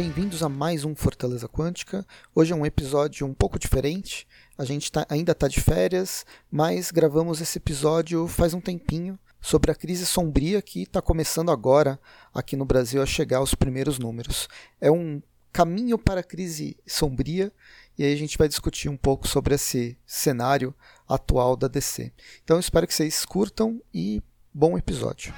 bem-vindos a mais um Fortaleza Quântica. Hoje é um episódio um pouco diferente. A gente tá, ainda está de férias, mas gravamos esse episódio faz um tempinho sobre a crise sombria que está começando agora aqui no Brasil a chegar aos primeiros números. É um caminho para a crise sombria e aí a gente vai discutir um pouco sobre esse cenário atual da DC. Então espero que vocês curtam e bom episódio.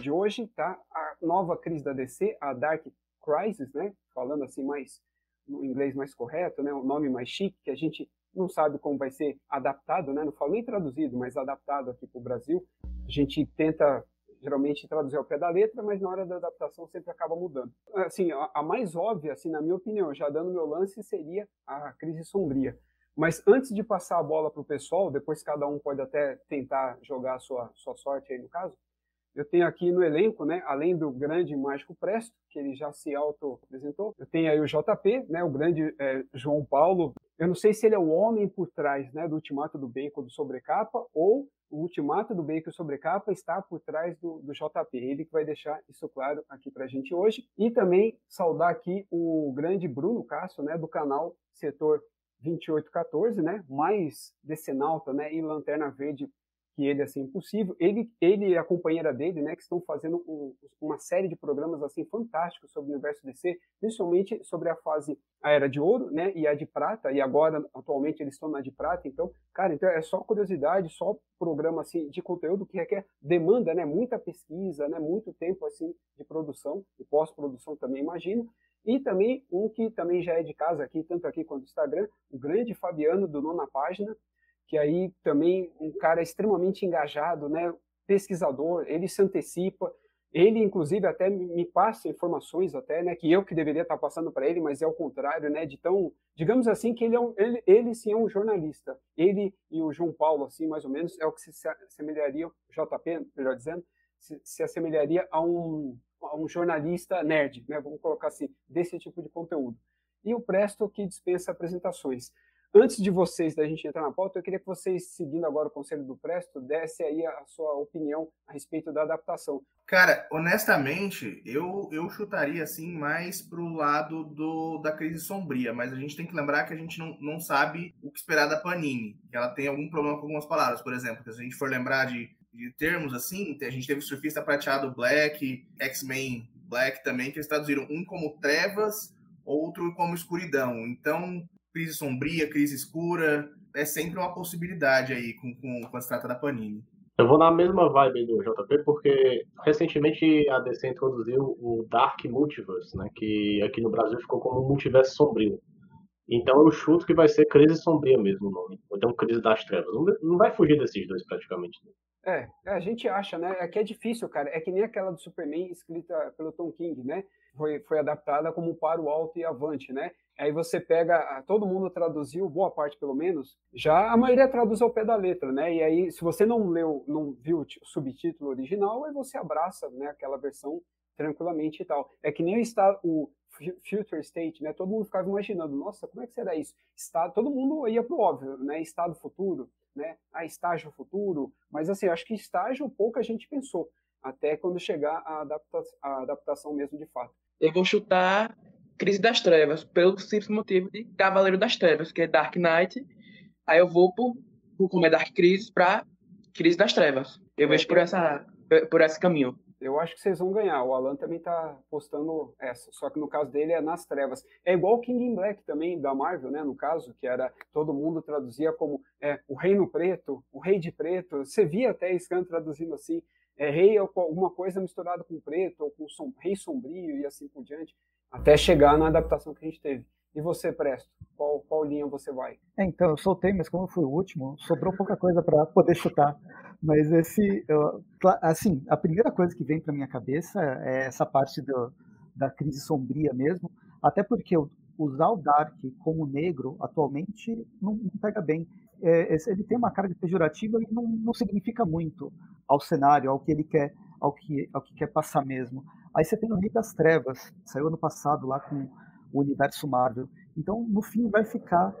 De hoje tá a nova crise da DC, a Dark Crisis, né? Falando assim mais no inglês mais correto, né? O nome mais chique que a gente não sabe como vai ser adaptado, né? Não falo nem traduzido, mas adaptado aqui para o Brasil. A gente tenta geralmente traduzir ao pé da letra, mas na hora da adaptação sempre acaba mudando. Assim, a, mais óbvia, assim, na minha opinião, já dando meu lance, seria a crise sombria. Mas antes de passar a bola para o pessoal, depois cada um pode até tentar jogar a sua, sua sorte aí no caso, eu tenho aqui no elenco, né, além do grande mágico Presto, que ele já se auto-apresentou, eu tenho aí o JP, né, o grande é, João Paulo. Eu não sei se ele é o homem por trás né, do Ultimato do Bacon do Sobrecapa ou o Ultimato do Bacon Sobrecapa está por trás do, do JP. Ele que vai deixar isso claro aqui para a gente hoje. E também saudar aqui o grande Bruno Castro, né, do canal Setor 2814, né, mais decenalta né, e lanterna verde que ele assim impossível. Ele, ele e a companheira dele, né, que estão fazendo um, uma série de programas assim fantásticos sobre o universo DC, principalmente sobre a fase a era de ouro, né, e a de prata. E agora atualmente eles estão na de prata. Então, cara, então é só curiosidade, só programa assim de conteúdo que requer demanda, né, muita pesquisa, né, muito tempo assim de produção e pós-produção também imagino. E também um que também já é de casa aqui, tanto aqui quanto no Instagram, o grande Fabiano do Nona Página, que aí também um cara extremamente engajado, né, pesquisador, ele se antecipa, ele inclusive até me passa informações até, né, que eu que deveria estar passando para ele, mas é o contrário, né, de tão, digamos assim, que ele é um, ele, ele sim é um jornalista. Ele e o João Paulo assim, mais ou menos, é o que se assemelharia, JP, melhor dizendo, se, se assemelharia a um, a um jornalista nerd, né, vamos colocar assim, desse tipo de conteúdo. E o Presto que dispensa apresentações. Antes de vocês, da gente entrar na pauta, eu queria que vocês, seguindo agora o conselho do Presto, desse aí a sua opinião a respeito da adaptação. Cara, honestamente, eu, eu chutaria assim mais pro lado do, da crise sombria, mas a gente tem que lembrar que a gente não, não sabe o que esperar da Panini. Que ela tem algum problema com algumas palavras, por exemplo. Se a gente for lembrar de, de termos assim, a gente teve Surfista Prateado Black, X-Men Black também, que eles traduziram um como trevas, outro como escuridão. Então, crise sombria, crise escura, é sempre uma possibilidade aí com, com, quando se trata da Panini. Eu vou na mesma vibe do JP, porque recentemente a DC introduziu o Dark Multiverse, né, que aqui no Brasil ficou como um multiverso sombrio. Então eu chuto que vai ser Crise Sombria mesmo o nome. Ou então Crise das Trevas. Não, vai fugir desses dois praticamente. Né? É, a gente acha, né? É que é difícil, cara. É que nem aquela do Superman escrita pelo Tom King, né? Foi, foi adaptada como para o alto e avante, né? Aí você pega, todo mundo traduziu, boa parte pelo menos, já a maioria traduz ao pé da letra, né? E aí, se você não leu, não viu o subtítulo original, aí você abraça né, aquela versão tranquilamente e tal. É que nem está, o future state, né? Todo mundo ficava imaginando, nossa, como é que será isso? Está, todo mundo ia pro óbvio, né? Estado futuro, né? A estágio futuro, mas assim, acho que estágio pouca gente pensou, até quando chegar a, adapta a adaptação mesmo de fato. Eu vou chutar Crise das Trevas, pelo simples motivo de Cavaleiro das Trevas, que é Dark Knight. Aí eu vou por, por como é Dark Crisis para Crise das Trevas. Eu vejo por essa por esse caminho. Eu acho que vocês vão ganhar. O Alan também tá postando essa, só que no caso dele é nas trevas. É igual o King in Black também da Marvel, né? No caso, que era todo mundo traduzia como é, o Reino Preto, o Rei de Preto. Você via até Scan traduzindo assim, é rei ou alguma coisa misturada com preto ou com som, rei sombrio e assim por diante até chegar na adaptação que a gente teve. E você, Presto, qual, qual linha você vai? É, então, eu soltei, mas como eu fui o último, sobrou pouca coisa para poder chutar. Mas esse, eu, assim, a primeira coisa que vem para minha cabeça é essa parte do, da crise sombria mesmo, até porque usar o Dark como negro atualmente não, não pega bem. É, ele tem uma carga pejorativa e não, não significa muito ao cenário, ao que ele quer, ao que, ao que quer passar mesmo. Aí você tem o Rei das Trevas, saiu ano passado lá com o universo Marvel. Então, no fim, vai ficar,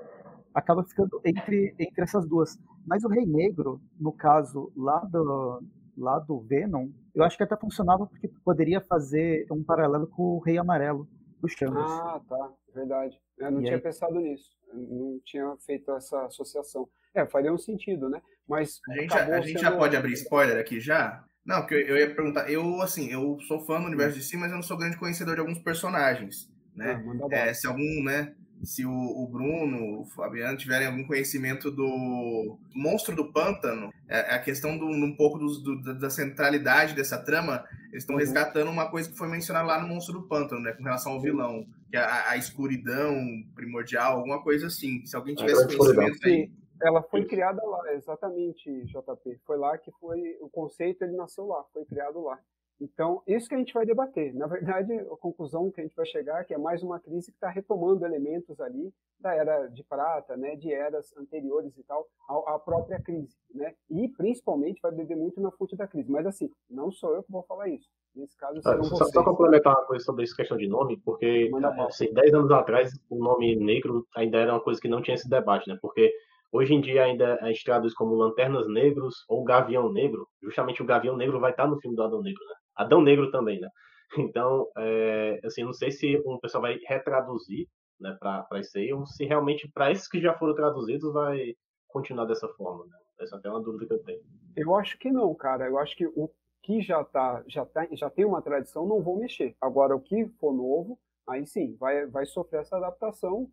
acaba ficando entre, entre essas duas. Mas o Rei Negro, no caso lá do, lá do Venom, Eu acho que até funcionava porque poderia fazer um paralelo com o Rei Amarelo do Chambers. Ah, tá, verdade. Eu não e tinha aí? pensado nisso, eu não tinha feito essa associação. É, faria um sentido, né? Mas a gente, a, a gente já pode abrir spoiler aqui já? Não, porque eu, eu ia perguntar, eu assim, eu sou fã do universo de si, mas eu não sou grande conhecedor de alguns personagens, né? Ah, é, se algum, né? se o, o, Bruno, o Fabiano tiverem algum conhecimento do monstro do pântano, é, é, a questão do, um pouco do, do, da centralidade dessa trama, eles estão uhum. resgatando uma coisa que foi mencionada lá no monstro do pântano, né, com relação ao vilão, que é a, a escuridão primordial, alguma coisa assim. Se alguém tivesse conhecimento aí. Ela foi criada lá, exatamente, JP. Foi lá que foi o conceito, ele nasceu lá, foi criado lá. Então, isso que a gente vai debater. Na verdade, a conclusão que a gente vai chegar é que é mais uma crise que está retomando elementos ali da era de prata, né, de eras anteriores e tal, à, própria crise, né? E principalmente vai beber muito na fonte da crise. Mas assim, não sou eu que vou falar isso. Nesse caso, ah, só, só complementar uma coisa sobre essa questão de nome, porque assim, 10 anos atrás o nome negro ainda era uma coisa que não tinha esse debate, né? Porque Hoje em dia ainda a gente traduz como Lanternas Negros ou Gavião Negro. Justamente o Gavião Negro vai estar no filme do Adão Negro, né? Adão Negro também, né? Então, é, assim, não sei se um pessoal vai retraduzir né, para isso aí, ou se realmente para esses que já foram traduzidos vai continuar dessa forma, né? Essa é até uma dúvida que eu tenho. Eu acho que não, cara. Eu acho que o que já tá, já tá, já tem uma tradição, não vou mexer. Agora, o que for novo, aí sim, vai, vai sofrer essa adaptação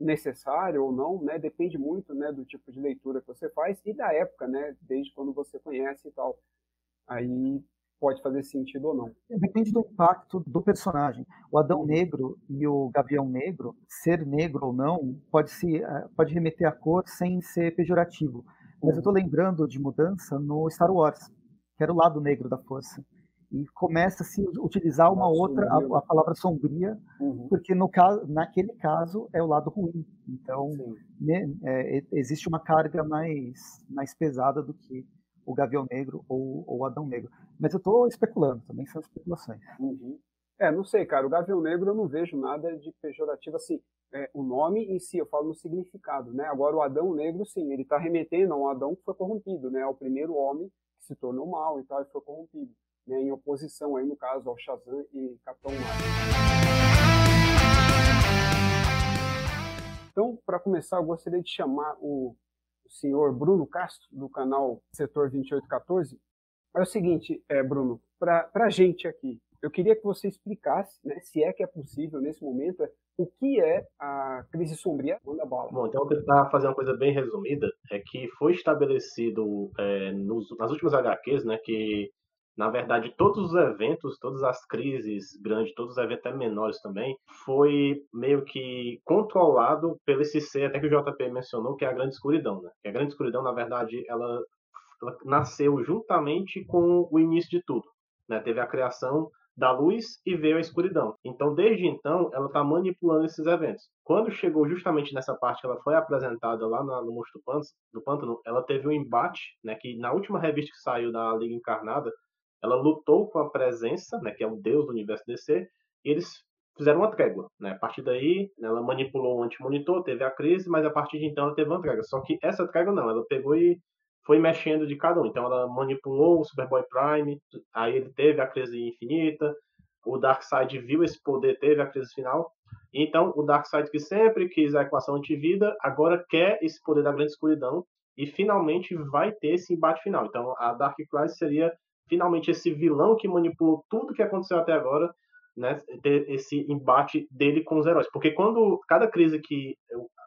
necessária ou não, né? Depende muito, né, do tipo de leitura que você faz e da época, né? Desde quando você conhece e tal. Aí pode fazer sentido ou não. Depende do impacto do personagem. O Adão Negro e o Gavião Negro, ser negro ou não, pode se eh, pode remeter à cor sem ser pejorativo. Mas eu estou lembrando de mudança no Star Wars, que era o lado negro da força. E começa a se utilizar uma outra, a, a, palavra sombria, uhum. porque no caso, naquele caso é o lado ruim. Então, né, é, existe uma carga mais, mais pesada do que o Gavião Negro ou o Adão Negro. Mas eu estou especulando, também são especulações. Uhum. É, não sei, cara. O Gavião Negro eu não vejo nada de pejorativo assim. É, o nome em si, eu falo no significado, né? Agora o Adão Negro, sim, ele está remetendo a um Adão que foi corrompido, né? Ao primeiro homem que se tornou mal e tal, e foi corrompido. Né? Em oposição aí, no caso, ao Shazam e Capitão Marvel. Então, para começar, eu gostaria de chamar o senhor Bruno Castro, do canal Setor 2814. É o seguinte, é, Bruno, para a gente aqui, eu queria que você explicasse, né, se é que é possível nesse momento, o que é a crise sombria da bala. Bom, então vou tentar fazer uma coisa bem resumida, é que foi estabelecido é, nos, nas últimas HQs, né, que na verdade, todos os eventos, todas as crises grandes, todos os eventos menores também, foi meio que controlado pelo esse ser, até que o JP mencionou, que é a Grande Escuridão. Né? A Grande Escuridão, na verdade, ela, ela nasceu juntamente com o início de tudo. Né? Teve a criação da luz e veio a escuridão. Então, desde então, ela está manipulando esses eventos. Quando chegou justamente nessa parte que ela foi apresentada lá no Monstro do Pântano, ela teve um embate, né, que na última revista que saiu da Liga Encarnada, ela lutou com a presença, né, que é o deus do universo DC, e eles fizeram uma trégua. Né? A partir daí, ela manipulou o anti-monitor, teve a crise, mas a partir de então ela teve uma trégua. Só que essa trégua não, ela pegou e foi mexendo de cada um. Então ela manipulou o Superboy Prime, aí ele teve a crise infinita, o Darkseid viu esse poder, teve a crise final. Então o Darkseid que sempre quis a equação antivida, agora quer esse poder da grande escuridão e finalmente vai ter esse embate final. Então a Dark Crisis seria finalmente esse vilão que manipulou tudo que aconteceu até agora, né, ter esse embate dele com os heróis. Porque quando cada crise que,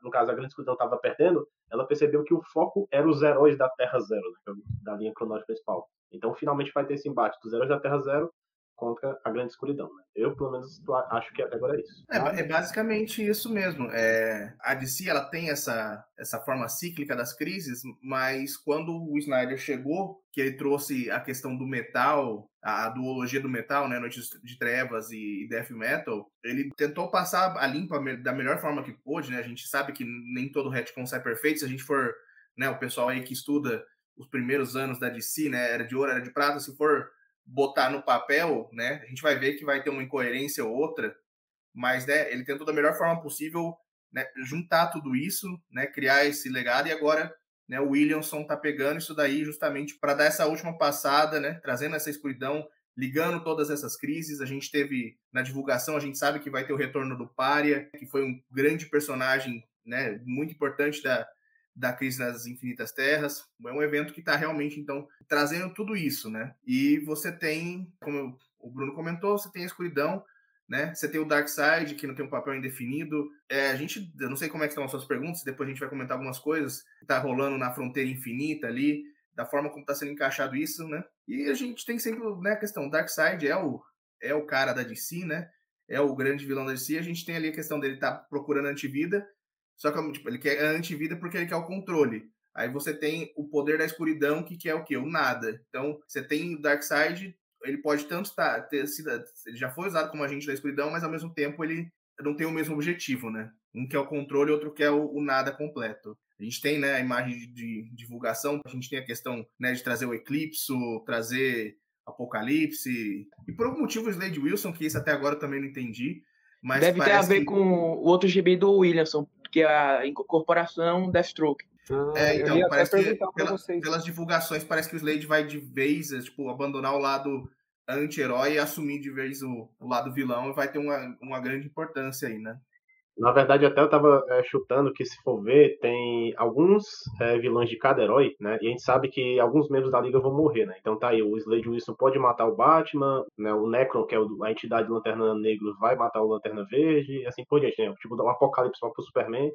no caso, a Grande Escuridão estava perdendo, ela percebeu que o foco era os heróis da Terra Zero, né, é da linha cronológica principal. Então, finalmente vai ter esse embate dos heróis da Terra Zero contra a grande escuridão. Né? Eu, pelo menos, acho que até agora é isso. É, é, basicamente isso mesmo. É, a DC ela tem essa, essa forma cíclica das crises, mas quando o Snyder chegou, que ele trouxe a questão do metal, a, duologia do metal, né, Noites de Trevas e, e Death Metal, ele tentou passar a limpa da melhor forma que pôde, né? A gente sabe que nem todo retcon sai perfeito, se a gente for, né, o pessoal aí que estuda os primeiros anos da DC, né, era de ouro, era de prata, se for botar no papel, né, a gente vai ver que vai ter uma incoerência ou outra, mas né, ele tentou da melhor forma possível né, juntar tudo isso, né, criar esse legado e agora né, o Williamson tá pegando isso daí justamente para dar essa última passada, né, trazendo essa escuridão, ligando todas essas crises. A gente teve na divulgação, a gente sabe que vai ter o retorno do Pária, que foi um grande personagem, né, muito importante da, da crise nas infinitas terras. É um evento que está realmente então trazendo tudo isso, né? E você tem, como o Bruno comentou, você tem a escuridão, né? Você tem o Dark Side, que não tem um papel indefinido. É, a gente, eu não sei como é que estão as suas perguntas, depois a gente vai comentar algumas coisas que tá rolando na fronteira infinita ali, da forma como está sendo encaixado isso, né? E a gente tem sempre né, a questão, Dark Side é o, é o cara da DC, né? É o grande vilão da DC. A gente tem ali a questão dele estar tá procurando antivida, só que tipo, ele quer a antivida porque ele quer o controle. Aí você tem o poder da escuridão, que quer o quê? O nada. Então, você tem o Dark Side ele pode tanto estar, ter sido, ele já foi usado como agente da escuridão, mas ao mesmo tempo ele não tem o mesmo objetivo, né? Um que é o controle, outro que é o, o nada completo. A gente tem, né, a imagem de, de, divulgação, a gente tem a questão, né, de trazer o eclipse, trazer apocalipse, e por algum motivo o Slade Wilson, que isso até agora eu também não entendi, mas Deve ter a ver que... com o outro GB do Williamson, que é a incorporação Deathstroke. Ah, é, então, parece que pela, pelas divulgações, parece que o Slade vai de vez, é, tipo, abandonar o lado anti-herói e assumir de vez o, o, lado vilão e vai ter uma, uma grande importância aí, né? Na verdade, até eu tava é, chutando que, se for ver, tem alguns é, vilões de cada herói, né? E a gente sabe que alguns membros da Liga vão morrer, né? Então tá aí, o Slade Wilson pode matar o Batman, né? O Necron, que é a entidade Lanterna Negro, vai matar o Lanterna Verde, e assim por diante, né? Tipo, dar um apocalipse pro Superman.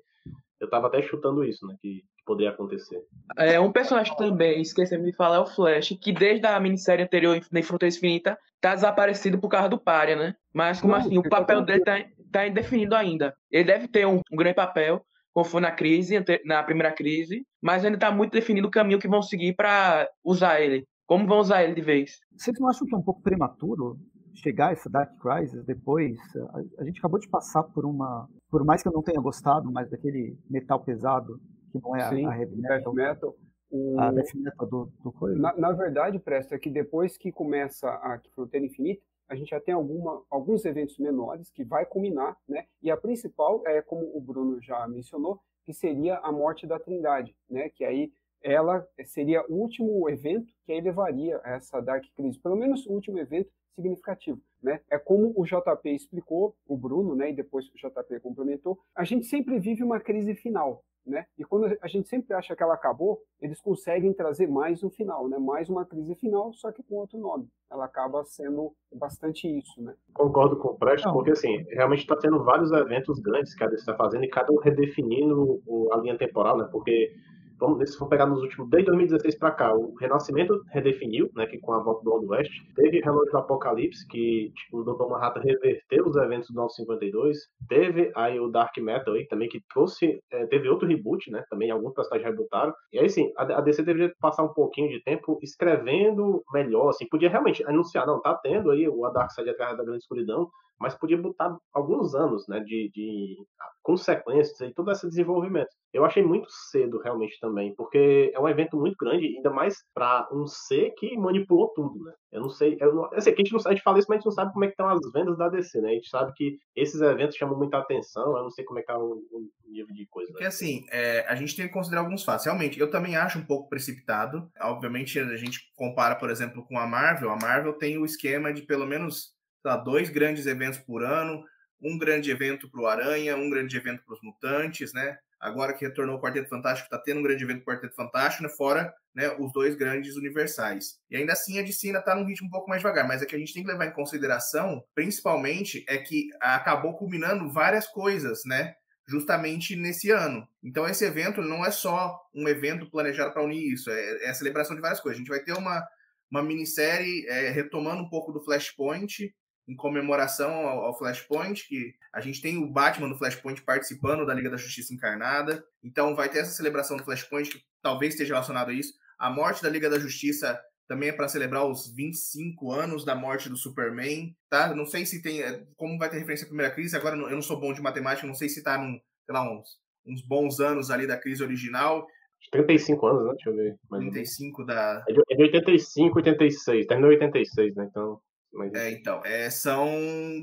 Eu tava até chutando isso, né? Que, que poderia acontecer. É, um personagem também, esquecendo de falar, é o Flash, que desde a minissérie anterior, em Fronteira Infinita, tá desaparecido por causa do Pária, né? Mas como Não, assim, o papel dele tá, tá indefinido ainda. Ele deve ter um, um grande papel, como foi na crise, na primeira crise, mas ainda tá muito definido o caminho que vão seguir para usar ele. Como vão usar ele de vez? Vocês não acham que é um pouco prematuro chegar essa Dark Crisis depois, a, a, gente acabou de passar por uma, por mais que eu não tenha gostado, mas daquele metal pesado que não é Sim, a, a heavy metal, metal o... a death metal do, do coisa. Na, na, verdade, Presta, é que depois que começa a Fronteira Infinita, a gente já tem alguma, alguns eventos menores que vai culminar, né? E a principal é, como o Bruno já mencionou, que seria a morte da Trindade, né? Que aí ela seria o último evento que aí levaria a essa Dark Crisis, pelo menos o último evento significativo. Né? É como o JP explicou, o Bruno, né, e depois o JP complementou, a gente sempre vive uma crise final. Né? E quando a gente sempre acha que ela acabou, eles conseguem trazer mais um final, né? mais uma crise final, só que com outro nome. Ela acaba sendo bastante isso. Né? Concordo com o Presto, porque assim, realmente está tendo vários eventos grandes que a DC está fazendo e cada um redefinindo a linha temporal, né? porque vamos, se for pegar nos últimos, desde 2016 para cá, o Renascimento redefiniu, né, que com a volta do Old West, teve Relógio do Apocalipse, que tipo, o Dr. Manhattan reverteu os eventos do 952, teve aí o Dark Metal aí, também, que trouxe, é, teve outro reboot, né, também alguns personagens rebootaram, e aí sim, a, a DC deveria passar um pouquinho de tempo escrevendo melhor, assim, podia realmente anunciar, não, tá tendo aí o Dark Side atrás da Grande Escuridão, mas podia botar alguns anos né, de, de consequências e todo esse desenvolvimento. Eu achei muito cedo, realmente, também, porque é um evento muito grande, ainda mais para um ser que manipulou tudo, né? Eu não sei, eu não, assim, a, gente não, a gente fala isso, mas a gente não sabe como é que estão as vendas da DC, né? A gente sabe que esses eventos chamam muita atenção, eu não sei como é que tá o, o nível de coisa. Né? Porque, assim, é, a gente tem que considerar alguns fatos. Realmente, eu também acho um pouco precipitado. Obviamente, a gente compara, por exemplo, com a Marvel. A Marvel tem o esquema de pelo menos lá, dois grandes eventos por ano, um grande evento para o Aranha, um grande evento para os Mutantes, né? Agora que retornou o Quarteto Fantástico, está tendo um grande evento para o Quarteto Fantástico, né? fora né, os dois grandes universais. E ainda assim a DC ainda está num ritmo um pouco mais devagar, mas é que a gente tem que levar em consideração, principalmente, é que acabou culminando várias coisas, né? Justamente nesse ano. Então, esse evento não é só um evento planejado para unir isso, é, é a celebração de várias coisas. A gente vai ter uma, uma minissérie é, retomando um pouco do Flashpoint, em comemoração ao, ao, Flashpoint, que a gente tem o Batman do Flashpoint participando da Liga da Justiça Encarnada. Então vai ter essa celebração do Flashpoint que talvez esteja relacionado a isso. A morte da Liga da Justiça também é para celebrar os 25 anos da morte do Superman, tá? Não sei se tem, é, como vai ter referência à primeira crise, agora eu não sou bom de matemática, não sei se tá num, sei lá, uns, uns bons anos ali da crise original. 35 anos, né? Deixa eu ver. 35 da. É de 85, 86. Terminou 86, né? Então. Mas... É, então, é, são,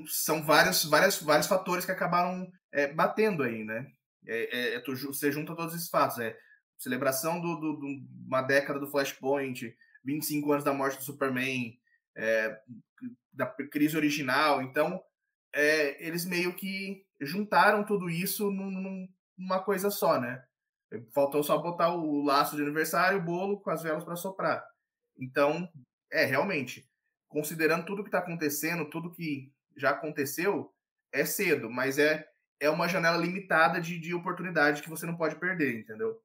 são vários, vários, vários fatores que acabaram é, batendo aí, né? É, é, é você junta todos esses fatos. É, celebração de do, do, do, uma década do Flashpoint, 25 anos da morte do Superman, é, da crise original. Então, é, eles meio que juntaram tudo isso num, numa coisa só, né? Faltou só botar o laço de aniversário, o bolo com as velas para soprar. Então, é, realmente, considerando tudo que está acontecendo, tudo que já aconteceu, é cedo, mas é, é uma janela limitada de, de oportunidade que você não pode perder, entendeu?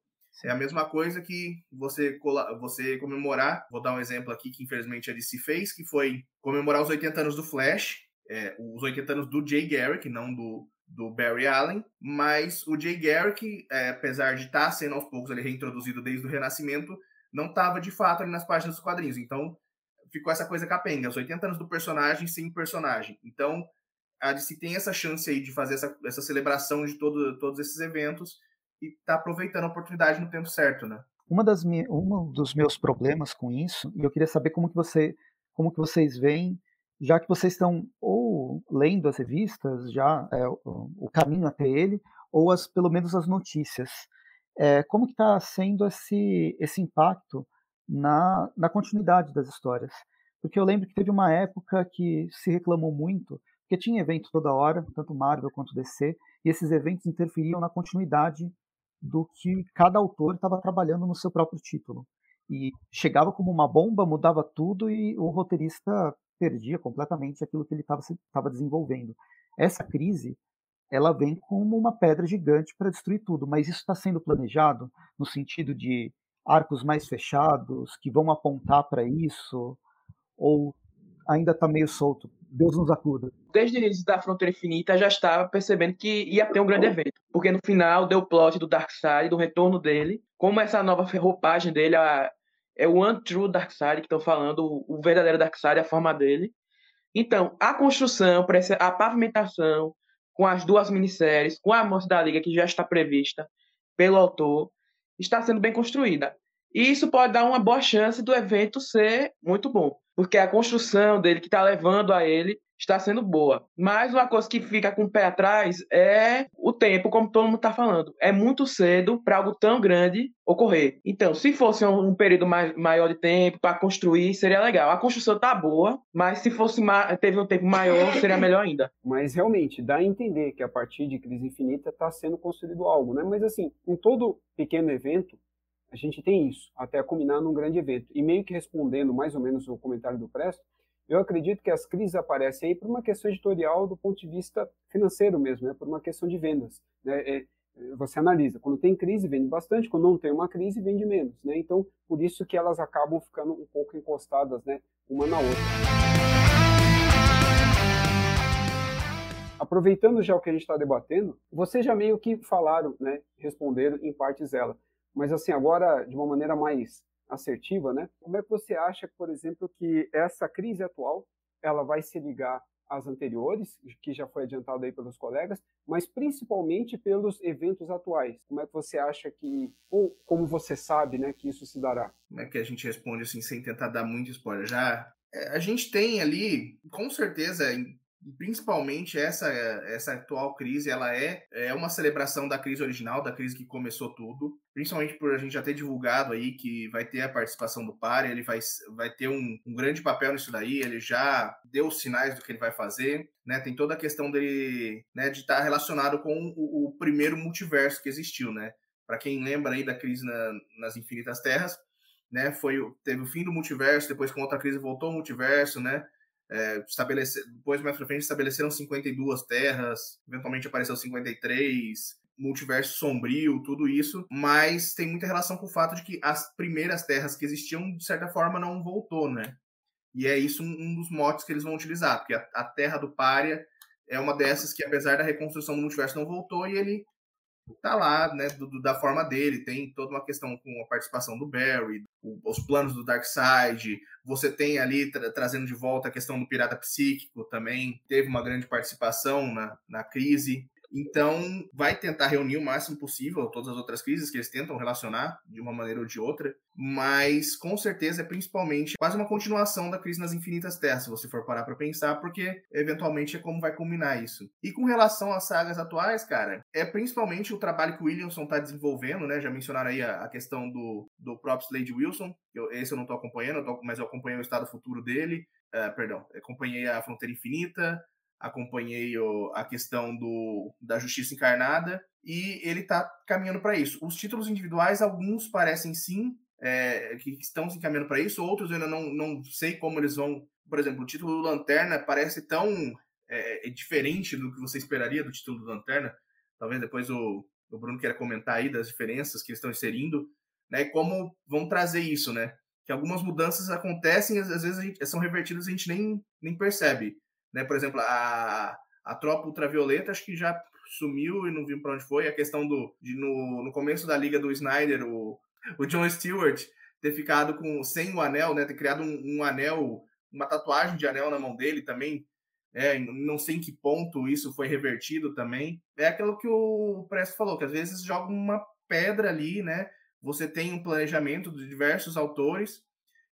É a mesma coisa que você, você comemorar, vou dar um exemplo aqui que infelizmente a DC fez, que foi comemorar os 80 anos do Flash, é, os 80 anos do Jay Garrick, não do, do Barry Allen, mas o Jay Garrick, é, apesar de estar tá sendo aos poucos ele reintroduzido desde o Renascimento, não estava de fato ali nas páginas dos quadrinhos. Então ficou essa coisa capenga, os 80 anos do personagem sem personagem. Então a DC tem essa chance aí de fazer essa, essa celebração de todo, todos esses eventos e tá aproveitando a oportunidade no tempo certo, né? Uma das um dos meus problemas com isso, e eu queria saber como que você como que vocês veem já que vocês estão ou lendo as revistas, já é, o, caminho até ele, ou as, pelo menos as notícias. É, como que está sendo esse, esse impacto na, na continuidade das histórias? Porque eu lembro que teve uma época que se reclamou muito, porque tinha evento toda hora, tanto Marvel quanto DC, e esses eventos interferiam na continuidade do que cada autor estava trabalhando no seu próprio título. E chegava como uma bomba, mudava tudo e o roteirista perdia completamente aquilo que ele estava desenvolvendo. Essa crise ela vem como uma pedra gigante para destruir tudo, mas isso está sendo planejado no sentido de arcos mais fechados que vão apontar para isso ou ainda está meio solto? Deus nos acuda. Desde o início da Fronteira Infinita já estava percebendo que ia ter um grande evento, porque no final deu o plot do Darkseid, do retorno dele, como essa nova roupagem dele, a, é o Untrue Darkseid que estão falando, o verdadeiro Darkseid, a forma dele. Então, a construção, a pavimentação, com as duas minisséries, com a Morte da Liga, que já está prevista pelo autor, está sendo bem construída. E isso pode dar uma boa chance do evento ser muito bom, porque a construção dele, que está levando a ele, está sendo boa. Mas uma coisa que fica com o pé atrás é o tempo, como todo mundo está falando. É muito cedo para algo tão grande ocorrer. Então, se fosse um, período mais, maior de tempo para construir, seria legal. A construção tá boa, mas se fosse teve um tempo maior, seria melhor ainda. Mas realmente dá a entender que a partir de Crise Infinita está sendo construído algo, né? Mas assim, em todo pequeno evento a gente tem isso, até culminar num grande evento. E meio que respondendo mais ou menos o comentário do Presto, eu acredito que as crises aparecem aí por uma questão editorial do ponto de vista financeiro mesmo, né? por uma questão de vendas. Né? É, você analisa, quando tem crise vende bastante, quando não tem uma crise vende menos. Né? Então, por isso que elas acabam ficando um pouco encostadas né? uma na outra. Aproveitando já o que a gente está debatendo, vocês já meio que falaram, né? responderam em partes ela. Mas assim, agora de uma maneira mais assertiva, né? Como é que você acha, por exemplo, que essa crise atual ela vai se ligar às anteriores, que já foi adiantado aí pelos colegas, mas principalmente pelos eventos atuais. Como é que você acha que, ou como você sabe, né, que isso se dará? Como é que a gente responde assim, sem tentar dar muito spoiler? Já é, a gente tem ali, com certeza, principalmente essa essa atual crise ela é, é uma celebração da crise original da crise que começou tudo. Principalmente por a gente já ter divulgado aí que vai ter a participação do Pare ele vai, vai ter um, um grande papel nisso daí ele já deu sinais do que ele vai fazer né? Tem toda a questão dele né de estar relacionado com o, o primeiro multiverso que existiu né? Para quem lembra aí da crise na, nas infinitas terras né? Foi teve o fim do multiverso depois com outra crise voltou o multiverso né é, estabelecer, depois mais pra frente estabeleceram 52 terras, eventualmente apareceu 53, multiverso sombrio, tudo isso, mas tem muita relação com o fato de que as primeiras terras que existiam, de certa forma, não voltou, né? E é isso um dos motes que eles vão utilizar, porque a, a Terra do Pária é uma dessas que, apesar da reconstrução do multiverso, não voltou e ele tá lá, né, do, do, da forma dele. Tem toda uma questão com a participação do Barry, o, os planos do Darkseid. Você tem ali tra trazendo de volta a questão do pirata psíquico também. Teve uma grande participação na, na crise. Então, vai tentar reunir o máximo possível todas as outras crises que eles tentam relacionar de uma maneira ou de outra, mas com certeza é principalmente quase uma continuação da crise nas infinitas terras, se você for parar para pensar, porque eventualmente é como vai culminar isso. E com relação às sagas atuais, cara, é principalmente o trabalho que o Williamson está desenvolvendo, né? Já mencionaram aí a, a questão do, do próprio Slade Wilson, eu, esse eu não estou acompanhando, eu tô, mas eu acompanho o estado futuro dele, uh, perdão, acompanhei a Fronteira Infinita, acompanhei a questão do, da justiça encarnada e ele está caminhando para isso. Os títulos individuais, alguns parecem sim é, que estão se encaminhando para isso, outros eu ainda não, não sei como eles vão. Por exemplo, o título do Lanterna parece tão é, é diferente do que você esperaria do título do Lanterna. Talvez depois o, o Bruno queira comentar aí das diferenças que eles estão inserindo, né? Como vão trazer isso, né? Que algumas mudanças acontecem, às vezes gente, são revertidas a gente nem, nem percebe. Né? Por exemplo, a, a tropa ultravioleta acho que já sumiu e não viu para onde foi. A questão do de no, no começo da liga do Snyder, o, o John Stewart ter ficado com sem o anel, né? Ter criado um, um anel, uma tatuagem de anel na mão dele também. É, não sei em que ponto isso foi revertido também. É aquilo que o Presto falou, que às vezes joga uma pedra ali, né? Você tem um planejamento de diversos autores,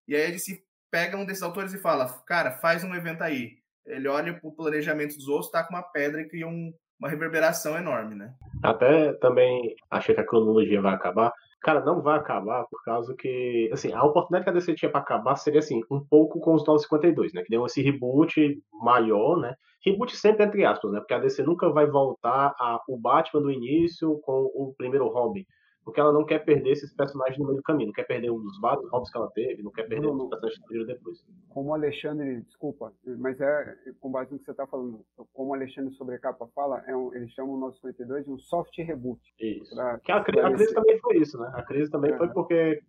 e aí ele se pega um desses autores e fala, cara, faz um evento aí ele olha para o planejamento dos outros, tá com uma pedra e cria um, uma reverberação enorme, né? Até também achei que a cronologia vai acabar. Cara, não vai acabar por causa que, assim, a oportunidade que a DC tinha para acabar seria, assim, um pouco com os 952, né? Que deu esse reboot maior, né? Reboot sempre entre aspas, né? Porque a DC nunca vai voltar a o Batman do início com o primeiro Robin porque ela não quer perder esses personagens no meio do caminho, não quer perder um dos vários roubos que ela teve, não quer perder Bruno, os personagens depois. Como o Alexandre, desculpa, mas é com base no que você está falando, como o Alexandre sobre capa fala, é um, eles chamam o 952 de um soft reboot. Isso. Pra, que a, a crise também foi isso, né? A crise também é. foi porque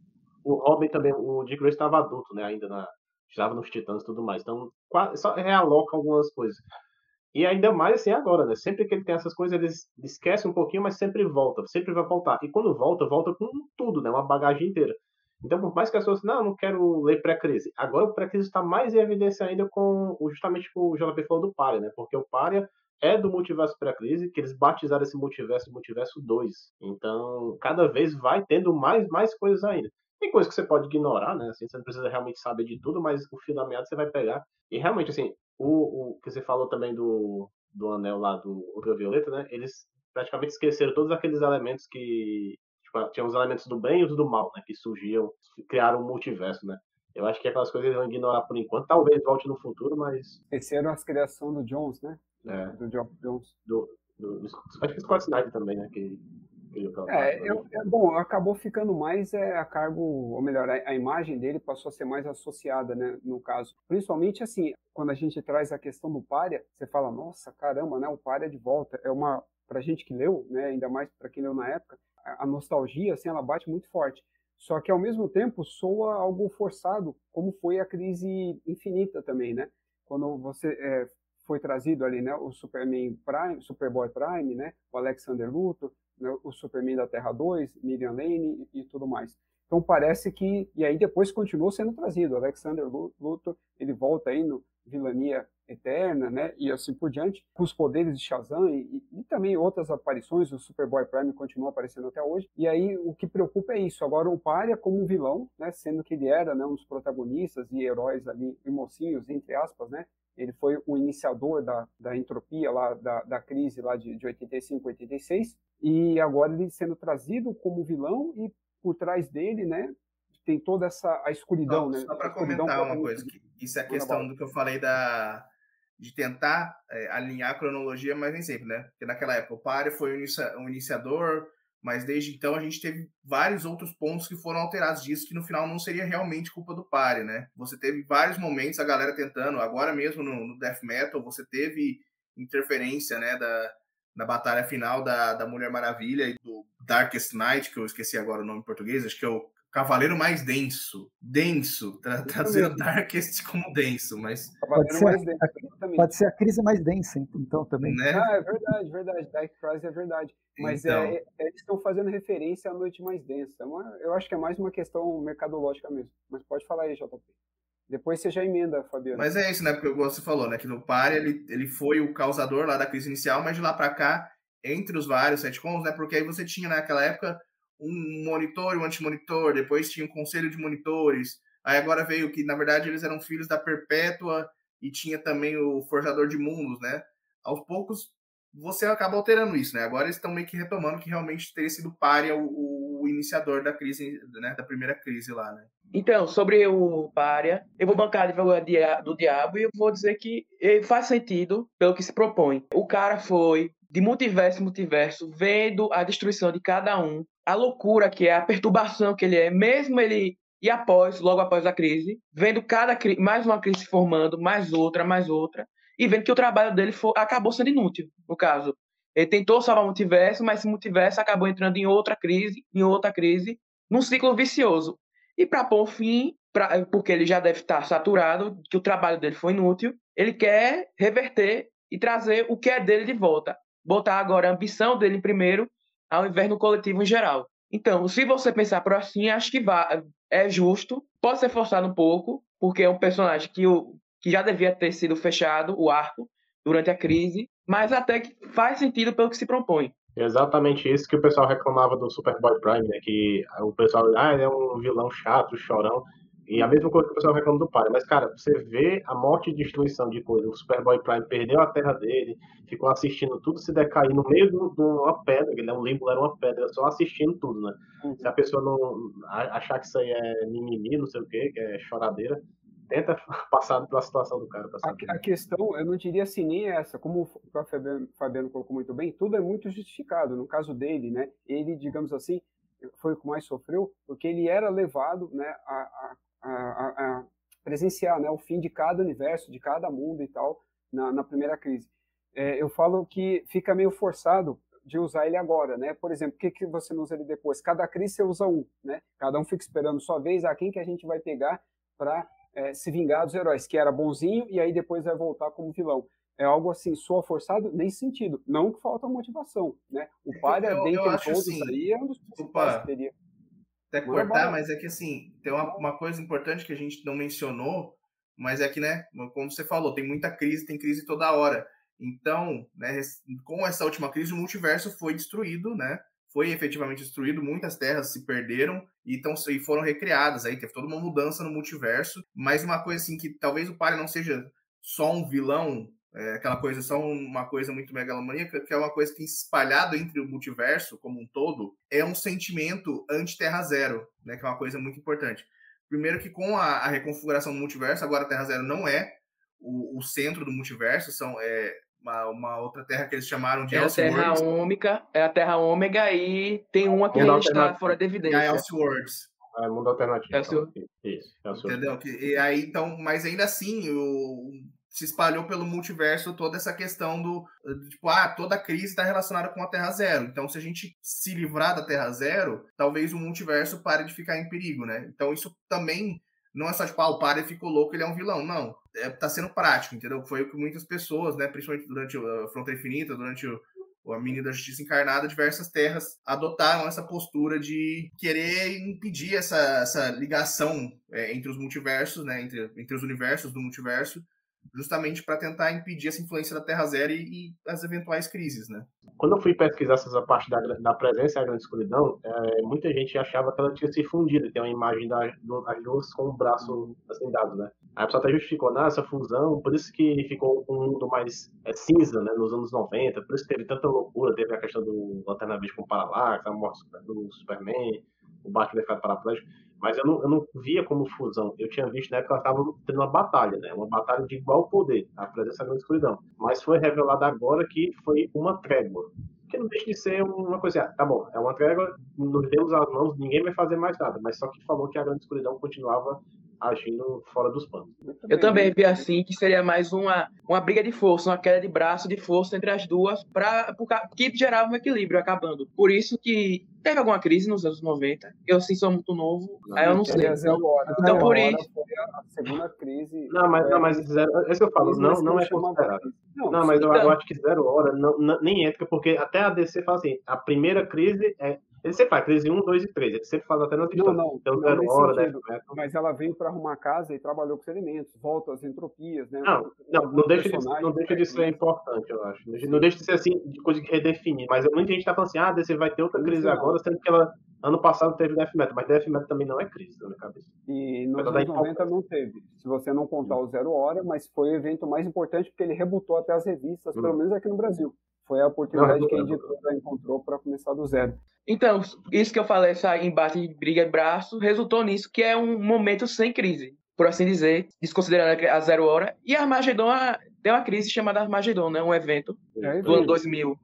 o Robin também, o Dick Grayson estava adulto, né? Ainda na, estava nos Titãs e tudo mais. Então, só realoca algumas coisas. E ainda mais assim agora, né? Sempre que ele tem essas coisas, ele esquece um pouquinho, mas sempre volta, sempre vai voltar. E quando volta, volta com tudo, né? Uma bagagem inteira. Então, por mais que as pessoas, não, não quero ler pré-crise. Agora o pré-crise está mais em evidência ainda com justamente o JP falou do Pária, né? Porque o Pária é do multiverso pré-crise, que eles batizaram esse multiverso multiverso 2. Então, cada vez vai tendo mais, mais coisas ainda. Tem coisas que você pode ignorar, né? Assim, você não precisa realmente saber de tudo, mas o fio da meada você vai pegar. E realmente, assim, o, o que você falou também do, do anel lá do ultravioleta, né? Eles praticamente esqueceram todos aqueles elementos que. Tipo, tinha os elementos do bem e os do mal, né? Que surgiam, criaram um multiverso, né? Eu acho que aquelas coisas eles vão ignorar por enquanto. Talvez volte no futuro, mas. Esqueceram as criações do Jones, né? É. Do Jones. Do, do, do, acho que o Scott Snyder também, né? Que é, eu, é, bom, acabou ficando mais é, a cargo, ou melhor, a, a, imagem dele passou a ser mais associada, né, no caso. Principalmente, assim, quando a gente traz a questão do párea, você fala, nossa, caramba, né, o párea de volta. É uma, pra gente que leu, né, ainda mais para quem leu na época, a, a nostalgia, assim, ela bate muito forte. Só que, ao mesmo tempo, soa algo forçado, como foi a crise infinita também, né? Quando você é, foi trazido ali, né, o Superman Prime, Superboy Prime, né, o Alexander Luthor, né, o Superman da Terra 2, Miriam Lane e, e, tudo mais. Então parece que e aí depois continuou sendo trazido, Alexander Luthor, ele volta aí no Vilania Eterna, né, e assim por diante, com os poderes de Shazam e, e, também outras aparições, o Superboy Prime continua aparecendo até hoje. E aí o que preocupa é isso, agora o Pária como um vilão, né, sendo que ele era, né, um dos protagonistas e heróis ali, e mocinhos, entre aspas, né, ele foi o iniciador da, da entropia lá, da, da crise lá de, de 85, 86, e agora ele sendo trazido como vilão e por trás dele, né, tem toda essa a escuridão, só, né? Só para comentar uma coisa, que isso é a questão do que eu falei da de tentar é, alinhar a cronologia, mas nem sempre, né? Porque naquela época o Pária foi o iniciador, mas desde então a gente teve vários outros pontos que foram alterados disso, que no final não seria realmente culpa do pare, né? Você teve vários momentos a galera tentando, agora mesmo no, no Death Metal, você teve interferência, né, da, da batalha final da, da Mulher Maravilha e do Darkest Night, que eu esqueci agora o nome em português, acho que é o Cavaleiro mais denso. Denso. Tra trazendo Darkest como denso, mas. Pode ser, mais denso, a, pode ser a crise mais densa, então, também. Né? Ah, é verdade, verdade. Dark Crisis é verdade. Mas então... é, é, eles estão fazendo referência à noite mais densa. É eu acho que é mais uma questão mercadológica mesmo. Mas pode falar aí, JP. Depois você já emenda, Fabiano. Mas é isso, né? Porque você falou, né? Que no par ele, ele foi o causador lá da crise inicial, mas de lá para cá entre os vários retcons, né? Porque aí você tinha naquela época um monitor e um antimonitor, depois tinha um conselho de monitores, aí agora veio que, na verdade, eles eram filhos da Perpétua e tinha também o Forjador de Mundos, né? Aos poucos, você acaba alterando isso, né? Agora eles estão meio que retomando que realmente teria sido Pária o, o iniciador da crise, né? Da primeira crise lá, né? Então, sobre o Pária, eu vou bancar a do diabo e eu vou dizer que faz sentido pelo que se propõe. O cara foi de multiverso em multiverso, vendo a destruição de cada um, a loucura que é, a perturbação que ele é, mesmo ele e após, logo após a crise, vendo cada mais uma crise se formando, mais outra, mais outra, e vendo que o trabalho dele foi, acabou sendo inútil, no caso. Ele tentou salvar o multiverso, mas esse multiverso acabou entrando em outra crise, em outra crise, num ciclo vicioso. E para pôr fim, pra, porque ele já deve estar saturado, que o trabalho dele foi inútil, ele quer reverter e trazer o que é dele de volta botar agora a ambição dele primeiro, ao invés do coletivo em geral. Então, se você pensar por assim, acho que vá, é justo. Pode ser forçado um pouco, porque é um personagem que, o, que já devia ter sido fechado, o arco, durante a crise, mas até que faz sentido pelo que se propõe. Exatamente isso que o pessoal reclamava do Superboy Prime, né? Que o pessoal, ah, ele é um vilão chato, chorão. E a mesma coisa que o pessoal reclama do pai. Mas, cara, você vê a morte e destruição de coisa. O Superboy Prime perdeu a terra dele, ficou assistindo tudo se decair no meio de uma pedra, ele é um limbo, era uma pedra, só assistindo tudo, né? Uhum. Se a pessoa não achar que isso aí é mimimi, não sei o quê, que é choradeira, tenta passar pela situação do cara. A, a, questão, eu não diria assim, nem essa. Como o Fabiano, Fabiano colocou muito bem, tudo é muito justificado. No caso dele, né? Ele, digamos assim, foi o que mais sofreu, porque ele era levado né, a, a a, a, presenciar né, o fim de cada universo, de cada mundo e tal, na, na primeira crise. É, eu falo que fica meio forçado de usar ele agora, né? Por exemplo, por que, que você não usa ele depois? Cada crise você usa um, né? Cada um fica esperando sua vez, a quem que a gente vai pegar para é, se vingar dos heróis, que era bonzinho e aí depois vai voltar como vilão. É algo assim, soa forçado nesse sentido. Não que falta motivação, né? O padre, é dentre todos assim, aí, é um dos teria até cortar, mas é que assim, tem uma, uma, coisa importante que a gente não mencionou, mas é que, né, como você falou, tem muita crise, tem crise toda hora. Então, né, com essa última crise, o multiverso foi destruído, né? Foi efetivamente destruído, muitas terras se perderam e, tão, e foram recriadas. Aí teve toda uma mudança no multiverso. Mas uma coisa assim que talvez o Pare não seja só um vilão é aquela coisa, só uma coisa muito megalomaníaca, que é uma coisa que espalhado entre o multiverso como um todo, é um sentimento anti-Terra Zero, né? Que é uma coisa muito importante. Primeiro que com a, a reconfiguração do multiverso, agora a Terra Zero não é o, o centro do multiverso, são é, uma, uma, outra terra que eles chamaram de é a Terra Ômega, é a Terra Ômega e tem uma que está fora de evidência. É a Elseworlds. É mundo alternativo. É então. Isso, é Entendeu? E aí, então, mas ainda assim, o, se espalhou pelo multiverso toda essa questão do tipo, ah, toda crise está relacionada com a Terra Zero. Então, se a gente se livrar da Terra Zero, talvez o multiverso pare de ficar em perigo, né? Então, isso também não é só tipo, ah, o padre ficou louco, ele é um vilão. Não, é, tá sendo prático, entendeu? Foi o que muitas pessoas, né, principalmente durante a Fronteira Infinita, durante o, a Menina da Justiça Encarnada, diversas terras adotaram essa postura de querer impedir essa, essa ligação é, entre os multiversos, né, entre, entre os universos do multiverso, justamente para tentar impedir essa influência da Terra Zero e, e, as eventuais crises, né? Quando eu fui pesquisar essa parte da, da presença da grande escuridão, é, muita gente achava que ela tinha se fundido, tem uma imagem das duas com o braço assim dado, né? Aí a pessoa até justificou, né, essa fusão, por isso que ficou um mundo mais é, cinza, né, nos anos 90, por isso teve tanta loucura, teve a questão do Lanterna Verde com o Parallax, a morte do Superman, o Batman ficado paraplégico. Mas eu não, eu não via como fusão. Eu tinha visto né, que elas estavam tendo uma batalha, né? Uma batalha de igual poder, a presença da escuridão. Mas foi revelado agora que foi uma trégua. Que não deixa de ser uma coisa, ah, tá bom, é uma trégua, nos demos as mãos, ninguém vai fazer mais nada. Mas só que falou que a grande escuridão continuava agindo fora dos panos. Eu também vi assim que seria mais uma, uma briga de força, uma queda de braço de força entre as duas, para que gerava um equilíbrio acabando. Por isso que teve alguma crise nos anos 90. Eu assim sou muito novo, não, aí eu não sei. Então, então por isso. a segunda crise. Não, mas, não, mas zero, é isso que eu falo, não, não é considerado. Não, não mas então, eu, eu, acho que zero hora não, nem entra, porque até a DC fala assim: a primeira crise é Ele sempre faz crise 1, 2 e 3. Ele sempre faz até nas Não, histórias. não, Então, não zero nesse hora, sentido. metal. Mas ela veio para arrumar a casa e trabalhou com os elementos, volta às entropias, né? Não, não, não deixa, de, não deixa de ser importante, eu acho. Não deixa, não de ser assim, de coisa que redefinir. Mas muita gente tá falando assim, ah, DC vai ter outra Não crise não. agora, sendo que ela ano passado teve Death Metal. Mas Death Metal também não é crise na minha cabeça. E nos anos 90 importância. não teve, se você não contar o Zero Hora, mas foi o evento mais importante porque ele rebutou até as revistas, Hum. pelo menos aqui no Brasil. Foi a oportunidade Não, que a editora encontrou para começar do zero. Então, isso que eu falei, esse embate de briga de braço, resultou nisso, que é um momento sem crise, por assim dizer, desconsiderando a Zero Hora. E a Armagedon tem uma crise chamada Armagedon, né? Um evento É, do ano 2000.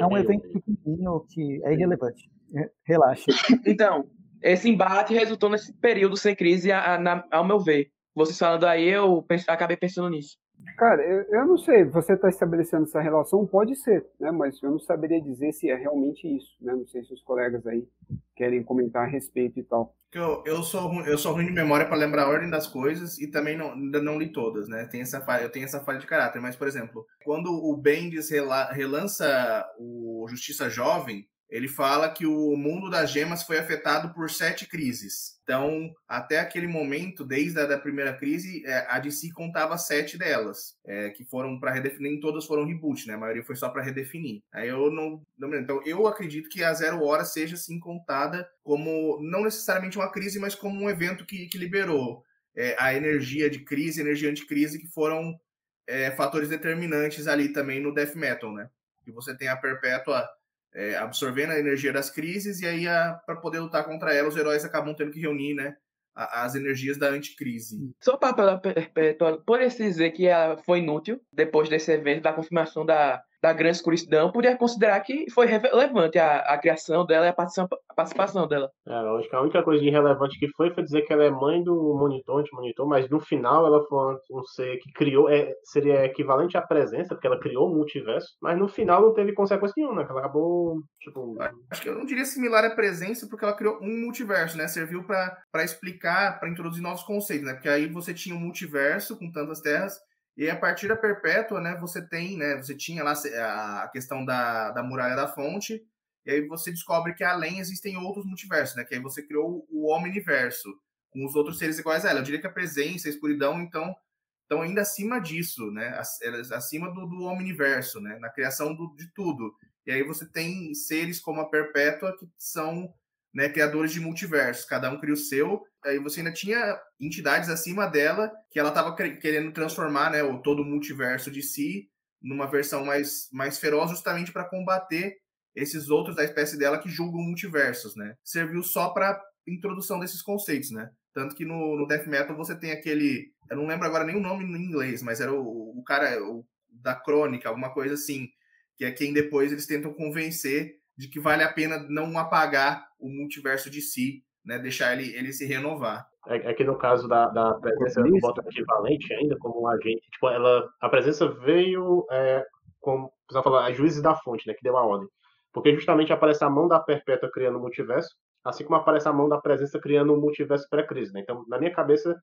É um evento pequenininho que é irrelevante. É, Relaxa. Então, esse embate resultou nesse período sem crise, a- a- na- ao meu ver. Vocês falando aí, eu acabei pensando nisso. Cara, eu, eu não sei, você está estabelecendo essa relação, pode ser, né? Mas eu não saberia dizer se é realmente isso, né? Não sei se os colegas aí querem comentar a respeito e tal. Eu, eu, sou, eu sou ruim de memória para lembrar a ordem das coisas e também não, ainda não li todas, né? Tem essa falha, eu tenho essa falha de caráter, mas, por exemplo, quando o Bendis rela- relança o Justiça Jovem, ele fala que o mundo das gemas foi afetado por sete crises. Então, até aquele momento, desde a da primeira crise, é, a DC contava sete delas, é, que foram para redefinir, nem todas foram reboot, né? A maioria foi só para redefinir. Aí eu não, não. Então, eu acredito que a Zero Hora seja, sim, contada como, não necessariamente uma crise, mas como um evento que, que liberou é, a energia de crise, energia anticrise, que foram é, fatores determinantes ali também no Death Metal, né? Que você tem a Perpétua é, absorvendo a energia das crises, e aí, para poder lutar contra ela, os heróis acabam tendo que reunir, né? a- As energias da anticrise. Só para pela perpétua, por se dizer que ela foi inútil depois desse evento, da confirmação da, da grande escuridão, poderia considerar que foi relevante a, a criação dela e a participa- a participação dela. É, que a única coisa de relevante que foi foi dizer que ela é mãe do monitor, anti-monitor, mas no final ela foi um ser que criou, é, seria equivalente à presença, porque ela criou o multiverso, mas no final não teve consequência nenhuma, né? que ela acabou, tipo, Acho que eu não diria similar à presença, porque ela criou um multiverso, né? Serviu para explicar, para introduzir novos conceitos, né? Porque aí você tinha um multiverso com tantas terras, e a partir da Perpétua, né? Você tem, né? Você tinha lá a questão da, da muralha da fonte, e aí você descobre que além existem outros multiversos, né? Que aí você criou o Omniverso, com os outros seres iguais a ela. Eu diria que a presença, a escuridão, então, estão ainda acima disso, né? Acima do, do Omniverso, né? Na criação do- de tudo. E aí você tem seres como a Perpétua que são né, criadores de multiversos, cada um cria o seu. Aí você ainda tinha entidades acima dela que ela estava querendo transformar, né, o todo o multiverso de si numa versão mais, mais feroz, justamente para combater esses outros da espécie dela que julgam multiversos, né? Serviu só para introdução desses conceitos, né? Tanto que no, no Death Metal você tem aquele, eu não lembro agora nem o nome em inglês, mas era o, o cara o, da crônica, alguma coisa assim, que é quem depois eles tentam convencer de que vale a pena não apagar o multiverso de si, né? Deixar ele, ele se renovar. É, é que no caso da, da presença, Isso. boto equivalente ainda como um agente. Tipo, ela, a presença veio, é, como você falar, a juízes da fonte, né, que deu a ordem. Porque justamente aparece a mão da Perpétua criando o multiverso, assim como aparece a mão da presença criando o multiverso pré-crise, né? Então, na minha cabeça,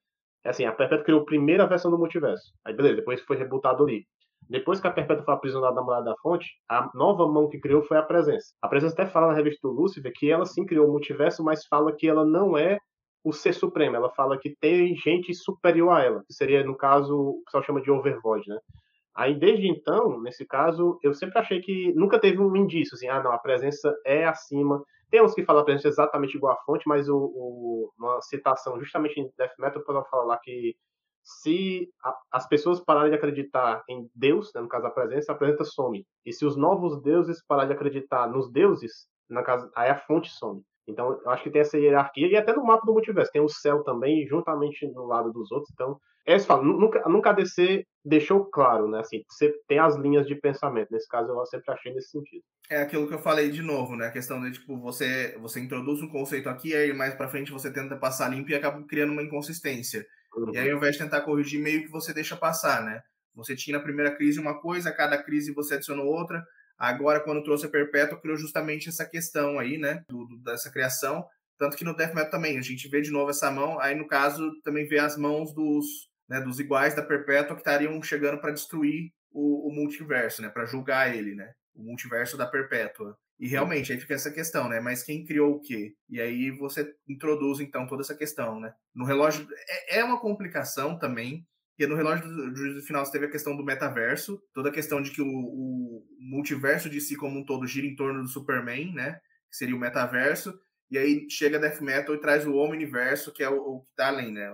é assim, a Perpétua criou a primeira versão do multiverso. Aí, beleza, depois foi rebutado ali. Depois que a Perpétua foi aprisionada na Muralha da Fonte, a nova mão que criou foi a Presença. A Presença até fala na revista do Lúcifer que ela sim criou o multiverso, mas fala que ela não é o ser supremo. Ela fala que tem gente superior a ela, que seria, no caso, o pessoal chama de Overvoid, né? Aí, desde então, nesse caso, eu sempre achei que nunca teve um indício, assim, ah, não, a presença é acima. Tem uns que falam a presença exatamente igual à fonte, mas o, o, uma citação justamente em Death Metal, o pessoal fala lá que se a, as pessoas pararem de acreditar em Deus, né, no caso a presença, a presença some. E se os novos deuses pararem de acreditar nos deuses, no caso, aí a fonte some. Então, eu acho que tem essa hierarquia, e até no mapa do multiverso, tem o céu também, juntamente no lado dos outros. Então, é isso nunca, nunca a DC deixou claro, né? Assim, você tem as linhas de pensamento. Nesse caso, eu sempre achei nesse sentido. É aquilo que eu falei de novo, né? A questão de, tipo, você, você introduz um conceito aqui, aí mais pra frente você tenta passar limpo e acaba criando uma inconsistência. Uhum. E aí, ao invés de tentar corrigir, meio que você deixa passar, né? Você tinha na primeira crise uma coisa, a cada crise você adicionou outra. Agora, quando trouxe a Perpétua, criou justamente essa questão aí, né? Do, do- dessa criação. Tanto que no Death Metal também, a gente vê de novo essa mão. Aí, no caso, também vê as mãos dos, né, dos iguais da Perpétua que estariam chegando para destruir o, o multiverso, né? Para julgar ele, né? O multiverso da Perpétua. E realmente, aí fica essa questão, né? Mas quem criou o quê? E aí você introduz, então, toda essa questão, né? No relógio, é, é uma complicação também, porque no relógio do juízo final você teve a questão do metaverso, toda a questão de que o, o, multiverso de si como um todo gira em torno do Superman, né? Que seria o metaverso. E aí chega Death Metal e traz o Omniverso, que é o, o que tá além, né?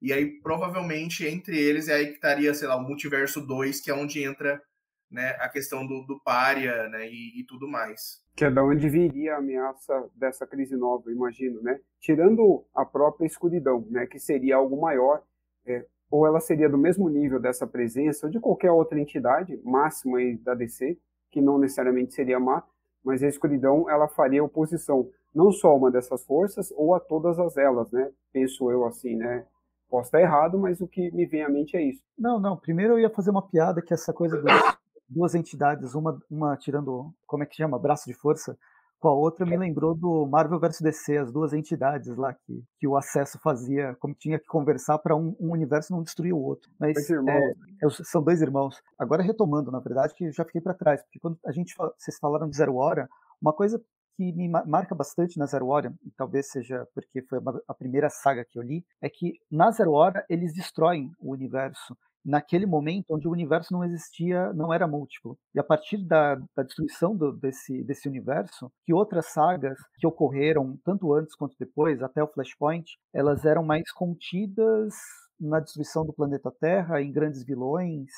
E aí, provavelmente, entre eles é aí que estaria, sei lá, o Multiverso 2, que é onde entra né, a questão do, do párea né, e, e, tudo mais. Que é da onde viria a ameaça dessa crise nova, imagino, né? Tirando a própria escuridão, né, que seria algo maior, é, ou ela seria do mesmo nível dessa presença, ou de qualquer outra entidade máxima aí da DC, que não necessariamente seria má, mas a escuridão ela faria oposição não só a uma dessas forças ou a todas as elas, né? Penso eu assim, né? Posso estar errado, mas o que me vem à mente é isso. Não, não. Primeiro eu ia fazer uma piada que essa coisa das duas entidades, uma, uma tirando, como é que chama, braço de força, com a outra me lembrou do Marvel vs DC, as duas entidades lá que, que o acesso fazia, como tinha que conversar para um, um, universo não destruir o outro. Mas. É, é são dois irmãos. Agora retomando, na verdade, que já fiquei para trás, porque quando a gente vocês falaram de Zero Hora, uma coisa que me marca bastante na Zero Hora, e talvez seja porque foi a primeira saga que eu li, é que na Zero Hora eles destroem o universo naquele momento onde o universo não existia, não era múltiplo. E a partir da, da destruição do, desse, desse universo, que outras sagas que ocorreram tanto antes quanto depois, até o Flashpoint, elas eram mais contidas na destruição do planeta Terra, em grandes vilões,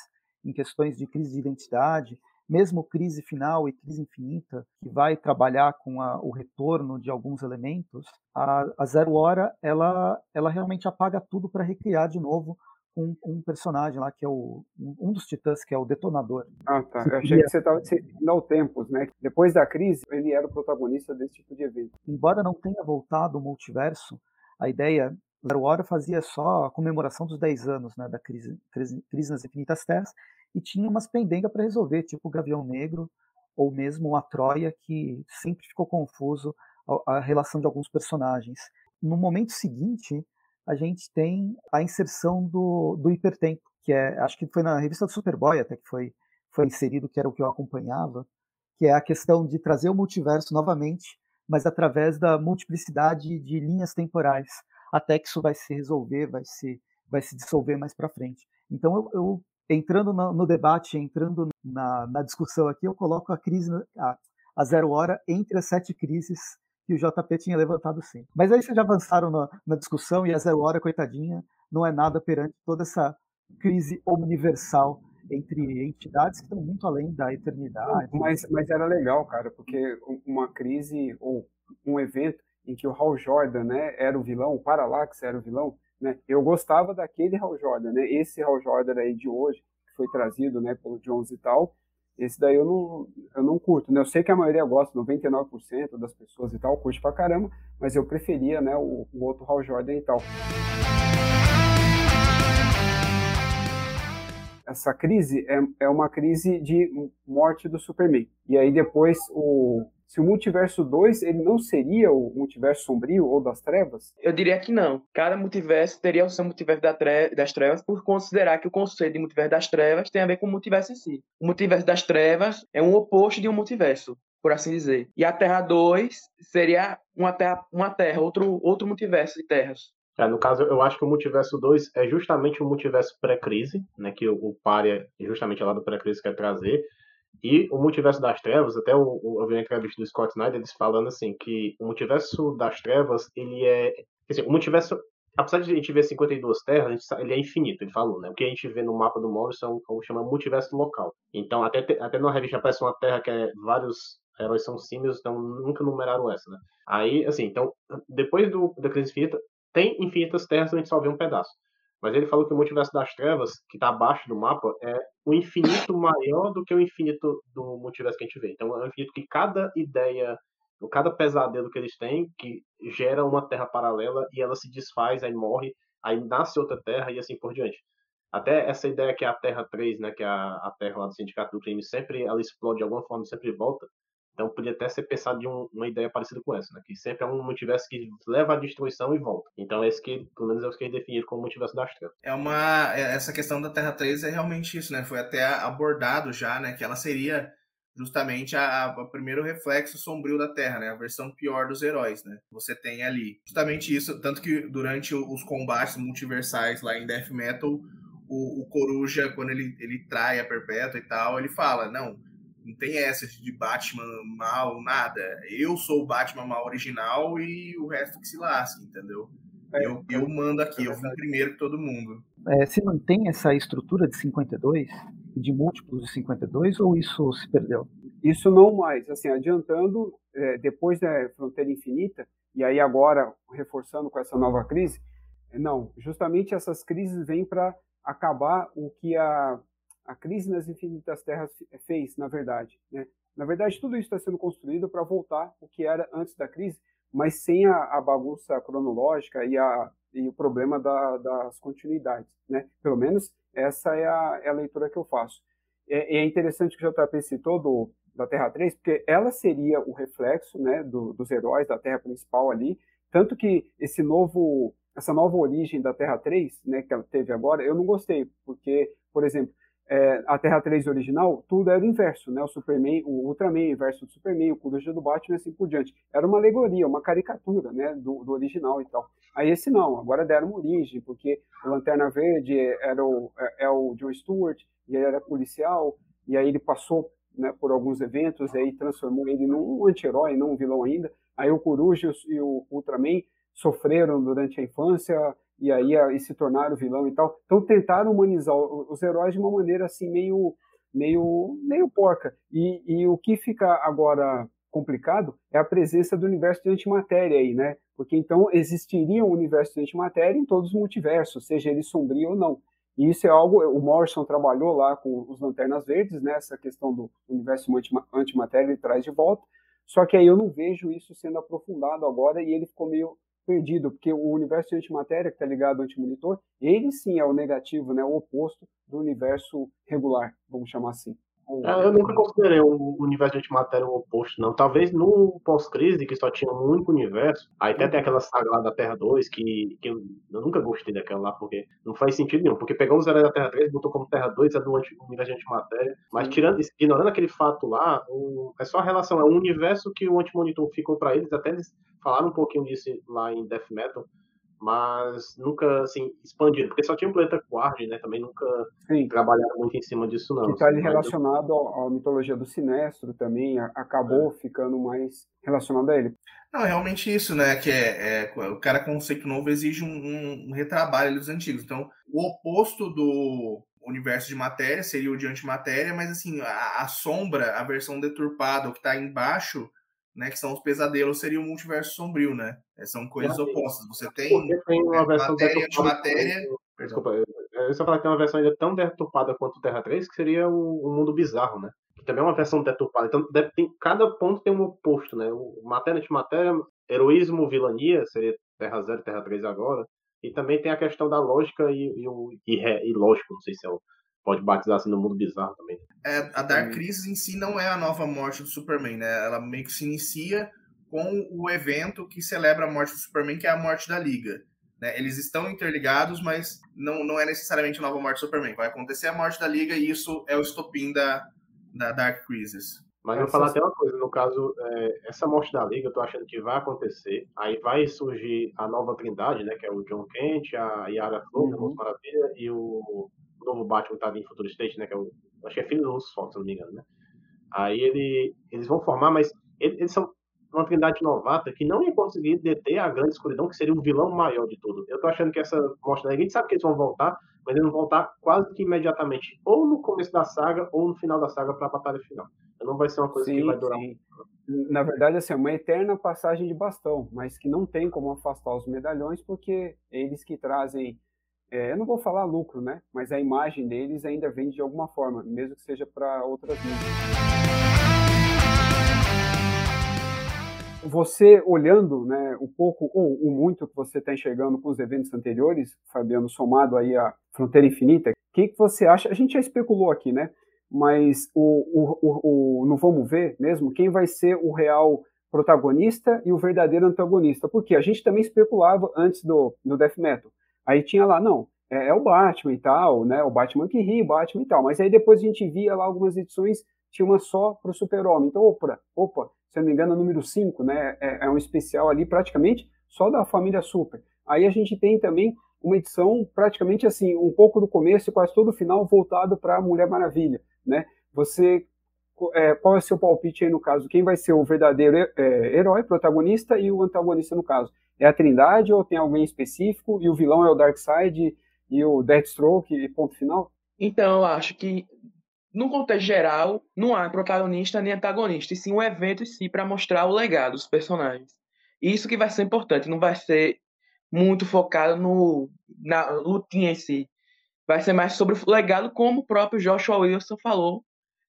em questões de crise de identidade mesmo crise final e crise infinita, que vai trabalhar com a, o retorno de alguns elementos, a, a, Zero Hora ela, ela realmente apaga tudo para recriar de novo um, um, personagem lá que é o um dos titãs que é o detonador. Ah, tá. Eu achei que você estava ao Tempos, né? Depois da crise, ele era o protagonista desse tipo de evento. Embora não tenha voltado o multiverso, a ideia Zero Hora fazia só a comemoração dos 10 anos né, da crise, crise, crise nas Infinitas Terras e tinha umas pendengas para resolver, tipo o Gavião Negro ou mesmo a Troia, que sempre ficou confuso a, a relação de alguns personagens. No momento seguinte, a gente tem a inserção do, do hipertempo, que é, acho que foi na revista do Superboy até que foi, foi inserido, que era o que eu acompanhava, que é a questão de trazer o multiverso novamente, mas através da multiplicidade de linhas temporais, até que isso vai se resolver, vai se, vai se dissolver mais para frente. Então eu, eu entrando no, no, debate, entrando na, na, discussão aqui, eu coloco a crise, a, a, zero hora entre as sete crises que o JP tinha levantado sim. Mas aí vocês já avançaram na, na discussão e a zero hora, coitadinha, não é nada perante toda essa crise universal entre entidades que estão muito além da eternidade. Mas, mas era legal, cara, porque uma crise ou um evento em que o Hal Jordan né, era o vilão, o Parallax era o vilão, né? Eu gostava daquele Hal Jordan, né? Esse Hal Jordan aí de hoje, que foi trazido né, pelo Jones e tal, esse daí eu não, eu não curto, né? Eu sei que a maioria gosta, 99% das pessoas e tal, curte pra caramba, mas eu preferia, né, o, o outro Hal Jordan e tal. Essa crise é, é uma crise de morte do Superman. E aí depois o, se o multiverso 2 ele não seria o multiverso sombrio ou das trevas? Eu diria que não. Cada multiverso teria o seu multiverso das trevas por considerar que o conceito de multiverso das trevas tem a ver com o multiverso em si. O multiverso das trevas é um oposto de um multiverso, por assim dizer. E a Terra 2 seria uma terra, uma terra outro, outro multiverso de terras. É, no caso, eu acho que o multiverso 2 é justamente o multiverso pré-crise, né, que o, o Pária, justamente lá do pré-crise, quer trazer, e o Multiverso das Trevas, até o, o, eu vi uma entrevista do Scott Snyder, eles falando assim, que o Multiverso das Trevas, ele é... O Multiverso, apesar de a gente ver 52 terras, ele é infinito, ele falou, né? O que a gente vê no mapa do Morrison é chama Multiverso Local. Então, até, até na revista aparece uma terra que é vários heróis são símios, então nunca numeraram essa, né? Aí, assim, então, depois do, da Crise Infinita, tem infinitas terras, a gente só vê um pedaço. Mas ele falou que o multiverso das trevas, que está abaixo do mapa, é o infinito maior do que o infinito do multiverso que a gente vê. Então é um infinito que cada ideia, cada pesadelo que eles têm, que gera uma terra paralela e ela se desfaz, aí morre, aí nasce outra terra e assim por diante. Até essa ideia que é a Terra 3, né, que é a, a Terra lá do Sindicato do Crime, sempre ela explode de alguma forma, sempre volta. Então podia até ser pensado de um, uma ideia parecida com essa, né? Que sempre é um multiverso que leva à destruição e volta. Então é esse que, pelo menos é o que eles definiram como multiverso das trevas. É uma. É, essa questão da Terra 3 é realmente isso, né? Foi até abordado já, né? Que ela seria justamente a, a, primeiro reflexo sombrio da Terra, né? A versão pior dos heróis, né? Você tem ali. Justamente isso, tanto que durante os combates multiversais lá em Death Metal, o, o Coruja, quando ele, ele trai a Perpétua e tal, ele fala, não, não tem essa de Batman mal, nada. Eu sou o Batman mal original e o resto que se lasque, entendeu? É, eu, eu mando aqui, é eu vim primeiro que todo mundo. É, se mantém essa estrutura de 52, de múltiplos de 52, ou isso se perdeu? Isso não mais. Assim, adiantando, é, depois da Fronteira Infinita, e aí agora reforçando com essa nova crise, não, justamente essas crises vêm para acabar o que a, a crise nas infinitas terras fez, na verdade. Né? Na verdade, tudo isso está sendo construído para voltar o que era antes da crise, mas sem a, a bagunça cronológica e, a, e o problema da, das continuidades. Né? Pelo menos essa é a, é a leitura que eu faço. É, é, interessante que o JP citou do, da Terra 3, porque ela seria o reflexo né, do, dos heróis da Terra principal ali, tanto que esse novo, essa nova origem da Terra 3, né, que ela teve agora, eu não gostei, porque, por exemplo, é, a Terra 3 original, tudo era o inverso, né? O Superman, o Ultraman inverso do Superman, o Coruja do Batman e assim por diante. Era uma alegoria, uma caricatura, né? Do, do, original e tal. Aí esse não, agora deram uma origem, porque o Lanterna Verde era o, é, é o John Stewart, e ele era policial, e aí ele passou né, por alguns eventos, e aí transformou ele num anti-herói, não um vilão ainda. Aí o Coruja e o Ultraman sofreram durante a infância, e aí e se tornaram vilão e tal. Então tentaram humanizar os heróis de uma maneira assim meio meio meio porca. E, e o que fica agora complicado é a presença do universo de antimatéria aí, né? Porque então existiria um universo de antimatéria em todos os multiversos, seja ele sombrio ou não. E isso é algo, o Morrison trabalhou lá com os Lanternas Verdes, né, questão do universo antimatéria ele traz de volta, só que aí eu não vejo isso sendo aprofundado agora e ele ficou meio perdido, porque o universo de antimatéria, que está ligado ao antimonitor, ele sim é o negativo, né, o oposto do universo regular, vamos chamar assim. É, eu nunca considerei o universo de antimatéria o oposto, não. Talvez no pós-crise, que só tinha um único universo, aí até tem aquela saga lá da Terra 2, que, que eu, eu, nunca gostei daquela lá, porque não faz sentido nenhum. Porque pegou os heróis da Terra 3, botou como Terra 2, é do universo de antimatéria. Mas tirando, ignorando aquele fato lá, o, é só a relação, é um universo que o antimonitor ficou para eles, até eles falaram um pouquinho disso lá em Death Metal, mas nunca assim expandido, porque só tinha o planeta Quard, né? Também nunca Sim. trabalharam muito em cima disso não. Que está assim, relacionado à mitologia do Sinestro também, acabou é. ficando mais relacionado a ele. Não, é realmente isso, né? Que é, é o cara conceito novo exige um, um, retrabalho dos antigos. Então, o oposto do universo de matéria seria o de antimatéria, mas assim, a, a sombra, a versão deturpada, o que está embaixo né, que são os pesadelos, seria o multiverso sombrio, né? É, são coisas opostas. Você tem, tem uma versão matéria de matéria. Desculpa, eu só falar que tem uma versão ainda tão deturpada quanto o Terra 3, que seria o, o mundo bizarro, né? Que também é uma versão deturpada. Então, deve, tem, cada ponto tem um oposto, né? O matéria de matéria, heroísmo, vilania, seria Terra 0 e Terra 3 agora. E também tem a questão da lógica e, e, e, e lógico, não sei se é o pode batizar assim no mundo bizarro também. É, a Dark Crisis em si não é a nova morte do Superman, né? Ela meio que se inicia com o evento que celebra a morte do Superman, que é a morte da Liga. Né? Eles estão interligados, mas não, não é necessariamente a nova morte do Superman. Vai acontecer a morte da Liga e isso é o estopim da, da Dark Crisis. Mas eu vou falar até uma coisa, no caso, é, essa morte da Liga, eu tô achando que vai acontecer. Aí vai surgir a nova trindade, né? Que é o John Kent, a Yara Flor, uhum. Maravilha, e o novo Batman que tá em Future State, né? Que é o, acho que é filho do Fox, se não me engano, né? Aí ele, eles vão formar, mas eles são uma trindade novata que não ia conseguir deter a grande escuridão, que seria o vilão maior de tudo. Eu tô achando que essa mostra a gente sabe que eles vão voltar, mas eles vão voltar quase que imediatamente, ou no começo da saga, ou no final da saga para a batalha final. Não vai ser uma coisa sim, que vai durar. Sim. Na verdade, assim, é uma eterna passagem de bastão, mas que não tem como afastar os medalhões, porque eles que trazem é, eu não vou falar lucro, né? Mas a imagem deles ainda vende de alguma forma, mesmo que seja para outras mídias. Você olhando, né, o pouco ou o muito que você está enxergando com os eventos anteriores, Fabiano, somado aí à Fronteira Infinita, o que, que você acha? A gente já especulou aqui, né? Mas o, o, o, o, não vamos ver mesmo quem vai ser o real protagonista e o verdadeiro antagonista. Porque a gente também especulava antes do, do Death Metal Aí tinha lá, não, é, é, o Batman e tal, né? O Batman que ri, Batman e tal. Mas aí depois a gente via lá algumas edições tinha uma só para o Super-Homem. Então, opa, opa, se eu não me engano, é número 5, né? É, é, um especial ali praticamente só da família Super. Aí a gente tem também uma edição praticamente assim, um pouco do começo e quase todo o final voltado para Mulher Maravilha, né? Você é, qual é seu palpite aí no caso? Quem vai ser o verdadeiro é, herói, protagonista e o antagonista no caso? É a Trindade ou tem alguém específico e o vilão é o Darkseid e o Deathstroke e ponto final? Então, eu acho que no contexto geral, não há protagonista nem antagonista, e sim um evento em si para mostrar o legado dos personagens. Isso que vai ser importante, não vai ser muito focado no, na lutinha em si. Vai ser mais sobre o legado, como o próprio Joshua Wilson falou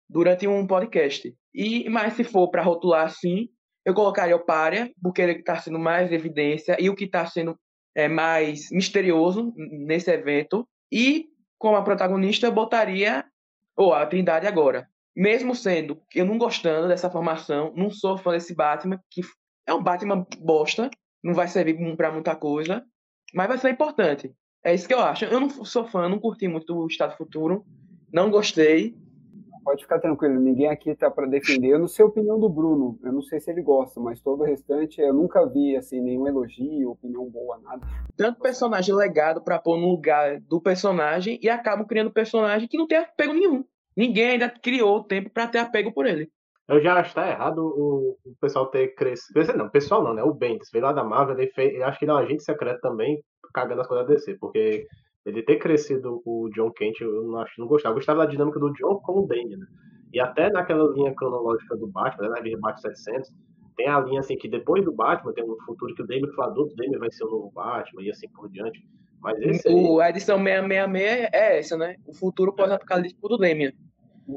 durante um podcast. E mas se for para rotular assim, eu colocaria o Pária, porque ele está sendo mais evidência e o que está sendo é, mais misterioso nesse evento. E como a protagonista, eu botaria ou a Trindade agora. Mesmo sendo eu não gostando dessa formação, não sou fã desse Batman, que é um Batman bosta, não vai servir para muita coisa, mas vai ser importante. É isso que eu acho. Eu não sou fã, não curti muito do Estado Futuro, não gostei, pode ficar tranquilo, ninguém aqui está para defender. Eu não sei a opinião do Bruno, eu não sei se ele gosta, mas todo o restante eu nunca vi assim nenhum elogio, opinião boa, nada. Tanto personagem legado para pôr no lugar do personagem e acabam criando personagem que não tem apego nenhum. Ninguém ainda criou o tempo para ter apego por ele. Eu já acho que tá errado o, o pessoal ter crescido. Não, pessoal não, né? O Bendis veio lá da Marvel, ele fez, acho que ele é um agente secreto também, cagando as coisas da DC, porque ele ter crescido o John Kent, eu não, acho, não gostava. Eu gostava da dinâmica do John com o Danny, né? E até naquela linha cronológica do Batman, né, na linha Batman 700, tem a linha assim que depois do Batman tem um futuro que o Damien foi adulto, o Damien vai ser o novo Batman e assim por diante. Mas esse o, aí... A edição 666 é essa, né? O futuro pós-apocalíptico do Damien.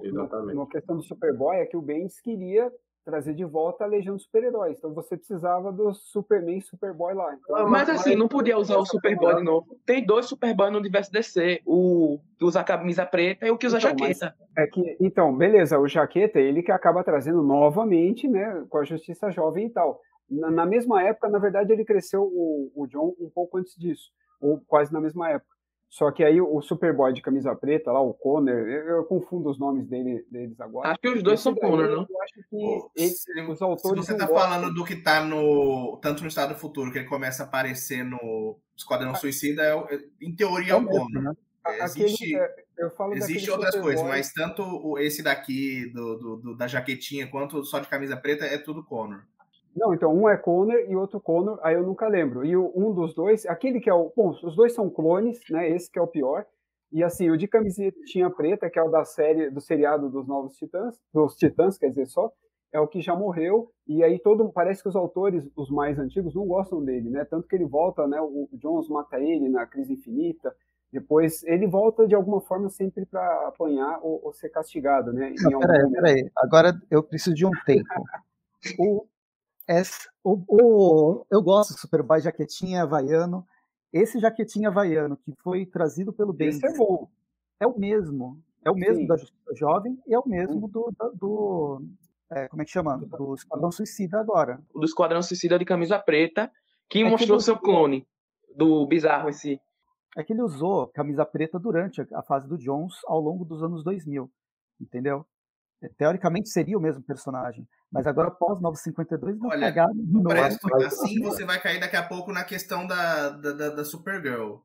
Exatamente. Uma questão do Superboy é que o Bendis queria trazer de volta a Legião dos Super-Heróis. Então você precisava do Superman e Superboy lá. Então, mas assim, não podia usar o Superboy de novo. Tem dois Superboy no universo DC. O que usa a camisa preta e o que usa então, a jaqueta. É que, então, beleza, o jaqueta, ele que acaba trazendo novamente, né, com a Justiça Jovem e tal. Na, na mesma época, na verdade, ele cresceu o, o John um pouco antes disso. Ou quase na mesma época. Só que aí o Superboy de camisa preta, lá, o Connor, eu, eu confundo os nomes dele, deles agora. Acho que os dois são Connor, não? Eu acho que ele, os autores. Se você tá falando do que tá no. Tanto no Estado Futuro, que ele começa a aparecer no Esquadrão ah. Suicida, é, em teoria é o Connor. Né? Existe, existe outras coisas, mas tanto esse daqui do, do, do, da jaquetinha quanto só de camisa preta é tudo Connor. Não, então um é Connor e outro Connor, aí eu nunca lembro. E o, um dos dois, aquele que é o. Bom, os dois são clones, né? Esse que é o pior. E assim, o de camisetinha preta, que é o da série, do seriado dos Novos Titãs, dos Titãs, quer dizer só, é o que já morreu. E aí todo. Parece que os autores, os mais antigos, não gostam dele, né? Tanto que ele volta, né? O Jones mata ele na Crise Infinita. Depois ele volta de alguma forma sempre para apanhar ou, ou, ser castigado, né? Não, peraí, peraí. Agora eu preciso de um tempo. o, essa, o, o, eu gosto do Superboy jaquetinha havaiano. Esse jaquetinha havaiano que foi trazido pelo Bendis é bom. É o mesmo. É o mesmo Sim. da Justiça Jovem e é o mesmo hum. do, do é, como é que chama? Do Esquadrão Suicida agora. Do Esquadrão Suicida de camisa preta, que é mostrou que seu clone do bizarro esse. É que ele usou camisa preta durante a fase do Jones ao longo dos anos 2000, entendeu? Teoricamente seria o mesmo personagem. Mas agora, pós 952, não Olha, pegar de novo. Assim você vai cair daqui a pouco na questão da, da, da, da Supergirl.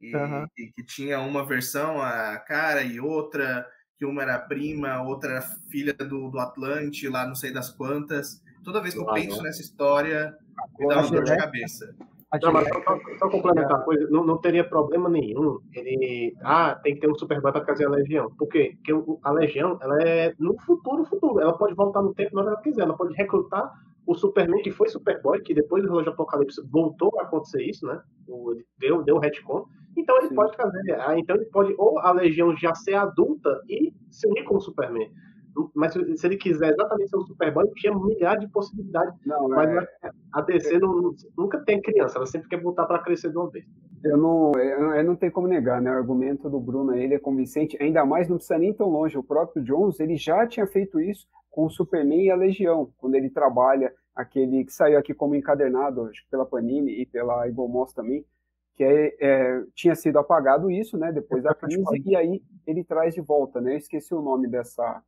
E, uhum. e, que tinha uma versão, a cara, e outra, que uma era prima, outra era filha do, do Atlante, lá não sei das quantas. Toda vez que eu penso nessa história, me dá uma dor de cabeça. Não, mas só, só, complementar a coisa, não, não teria problema nenhum ele. Ah, tem que ter um Superboy para trazer a Legião. Por quê? Porque a Legião, ela é no futuro, futuro. Ela pode voltar no tempo na hora que ela quiser. Ela pode recrutar o Superman, que foi Superboy, que depois do relógio Apocalipse voltou a acontecer isso, né? O, deu, deu retcon. Então ele Sim. pode trazer. Ah, então ele pode, ou a Legião já ser adulta e se unir com o Superman. Mas se ele quiser exatamente ser um Superboy, tinha milhares de possibilidades. Não, mas é... a DC não, nunca tem criança, ela sempre quer voltar para crescer de uma vez. Eu não, eu, eu não tenho como negar, né? O argumento do Bruno ele é convincente, ainda mais não precisa nem tão longe. O próprio Jones ele já tinha feito isso com o Superman e a Legião, quando ele trabalha aquele que saiu aqui como encadernado acho, pela Panini e pela Ibomos também, que é, é, tinha sido apagado isso, né? Depois da crise, e aí ele traz de volta, né? Eu esqueci o nome dessa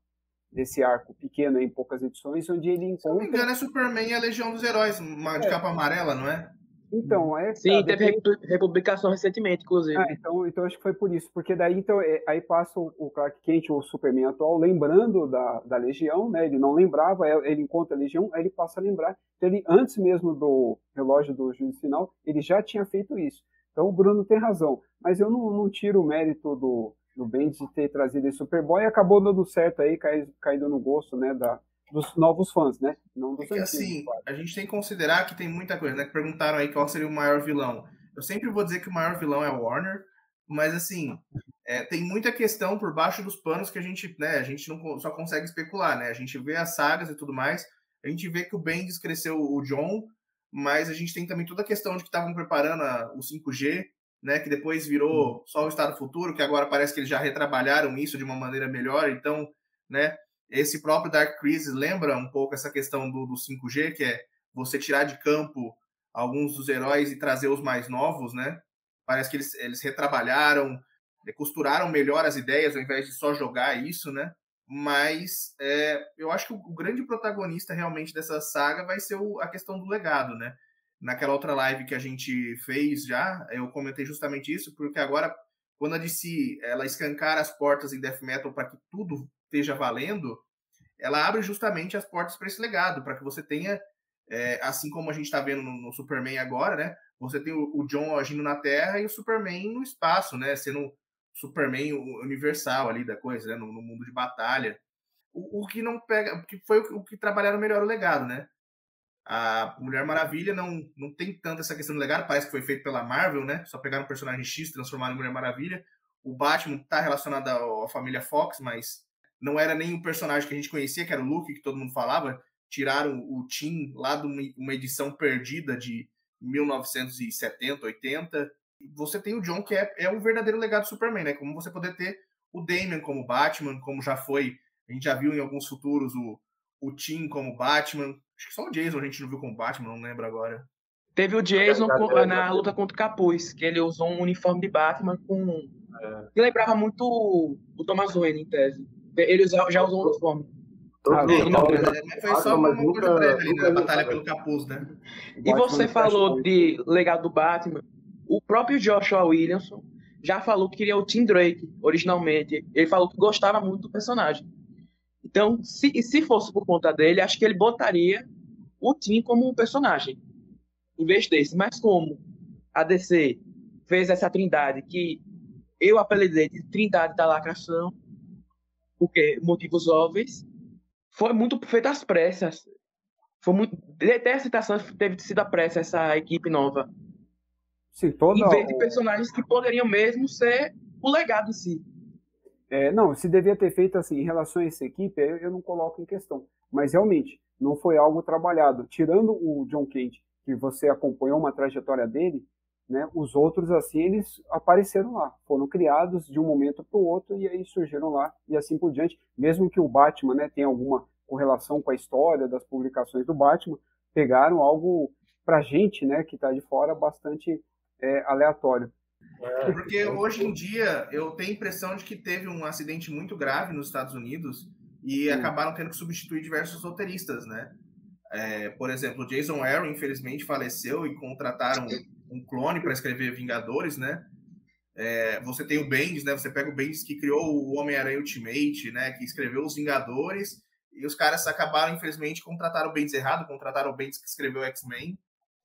desse arco pequeno em poucas edições, onde ele encontra. Se não me engano, é Superman e a Legião dos Heróis, uma de é. capa amarela, não é? Então, é. Sim, tá, teve depois... republicação recentemente, inclusive. Ah, então, então acho que foi por isso, porque daí então, é, aí passa o, o Clark Kent, o Superman atual, lembrando da, da Legião, né? Ele não lembrava, ele encontra a Legião, aí ele passa a lembrar. Então, ele, antes mesmo do relógio do juízo final, ele já tinha feito isso. Então o Bruno tem razão, mas eu não, não tiro o mérito do, do Bendis de ter trazido esse Superboy e acabou dando certo aí, caído no gosto, né, da, dos novos fãs, né? Não dos é que, antigos, assim, claro. a gente tem que considerar que tem muita coisa, né? Que perguntaram aí qual seria o maior vilão. Eu sempre vou dizer que o maior vilão é o Warner, mas assim, é, tem muita questão por baixo dos panos que a gente, né, a gente não só consegue especular, né? A gente vê as sagas e tudo mais, a gente vê que o Bendis cresceu o John, mas a gente tem também toda a questão de que estavam preparando a, o 5G, né, que depois virou só o Estado Futuro, que agora parece que eles já retrabalharam isso de uma maneira melhor, então, né, esse próprio Dark Crisis lembra um pouco essa questão do, do 5G, que é você tirar de campo alguns dos heróis e trazer os mais novos, né? Parece que eles, eles retrabalharam, costuraram melhor as ideias ao invés de só jogar isso, né? Mas é, eu acho que o, o, grande protagonista realmente dessa saga vai ser o, a questão do legado, né? Naquela outra live que a gente fez já, eu comentei justamente isso, porque agora, quando a DC ela escancar as portas em Death Metal para que tudo esteja valendo, ela abre justamente as portas para esse legado, para que você tenha, é, assim como a gente está vendo no, no, Superman agora, né? Você tem o, o, John agindo na Terra e o Superman no espaço, né? Sendo Superman universal ali da coisa, né? No, no mundo de batalha. O, o, que não pega, que foi o, o que trabalharam melhor o legado, né? A Mulher Maravilha não, não tem tanto essa questão do legado, parece que foi feito pela Marvel, né? Só pegaram um personagem X, transformaram em Mulher Maravilha. O Batman está relacionado à, à família Fox, mas não era nem o personagem que a gente conhecia, que era o Luke, que todo mundo falava. Tiraram o Tim lá de uma edição perdida de 1970, 80. Você tem o John, que é, é o verdadeiro legado do Superman, né? Como você poder ter o Damian como Batman, como já foi, a gente já viu em alguns futuros o, o Tim como Batman. Acho que só o Jason a gente não viu como Batman, não lembro agora. Teve o Jason é na luta contra o Capuz, que ele usou um uniforme de Batman com. É. que lembrava muito o Thomas Wayne, em tese. Ele já, já usou um uniforme. Ah, não, não, foi só uma coisa breve ali na batalha pelo capuz, né? E você falou de legado do Batman. O próprio Joshua Williamson já falou que queria o Tim Drake, originalmente. Ele falou que gostava muito do personagem. Então, se, se fosse por conta dele, acho que ele botaria o Tim como um personagem, em vez desse. Mas como a DC fez essa trindade, que eu apelidei de trindade da lacração, porque motivos óbvios, foi muito feito às pressas. Foi muito, até a citação teve sido à pressa essa equipe nova. Sim, toda... Em vez de personagens que poderiam mesmo ser o legado em si. É, não, se devia ter feito assim, em relação a essa equipe, eu, eu não coloco em questão. Mas realmente, não foi algo trabalhado. Tirando o John Kent, que você acompanhou uma trajetória dele, né, os outros, assim, eles apareceram lá, foram criados de um momento para o outro e aí surgiram lá e assim por diante. Mesmo que o Batman né, tenha alguma correlação com a história das publicações do Batman, pegaram algo para gente, né, que está de fora, bastante é, aleatório. É, porque hoje em dia eu tenho a impressão de que teve um acidente muito grave nos Estados Unidos e Sim. acabaram tendo que substituir diversos roteiristas, né? É, por exemplo, Jason Aaron, infelizmente, faleceu e contrataram um clone para escrever Vingadores, né? É, você tem o Bendis, né? Você pega o Bendis que criou o Homem-Aranha Ultimate, né? Que escreveu os Vingadores e os caras acabaram, infelizmente, contrataram o Bendis errado, contrataram o Bendis que escreveu X-Men,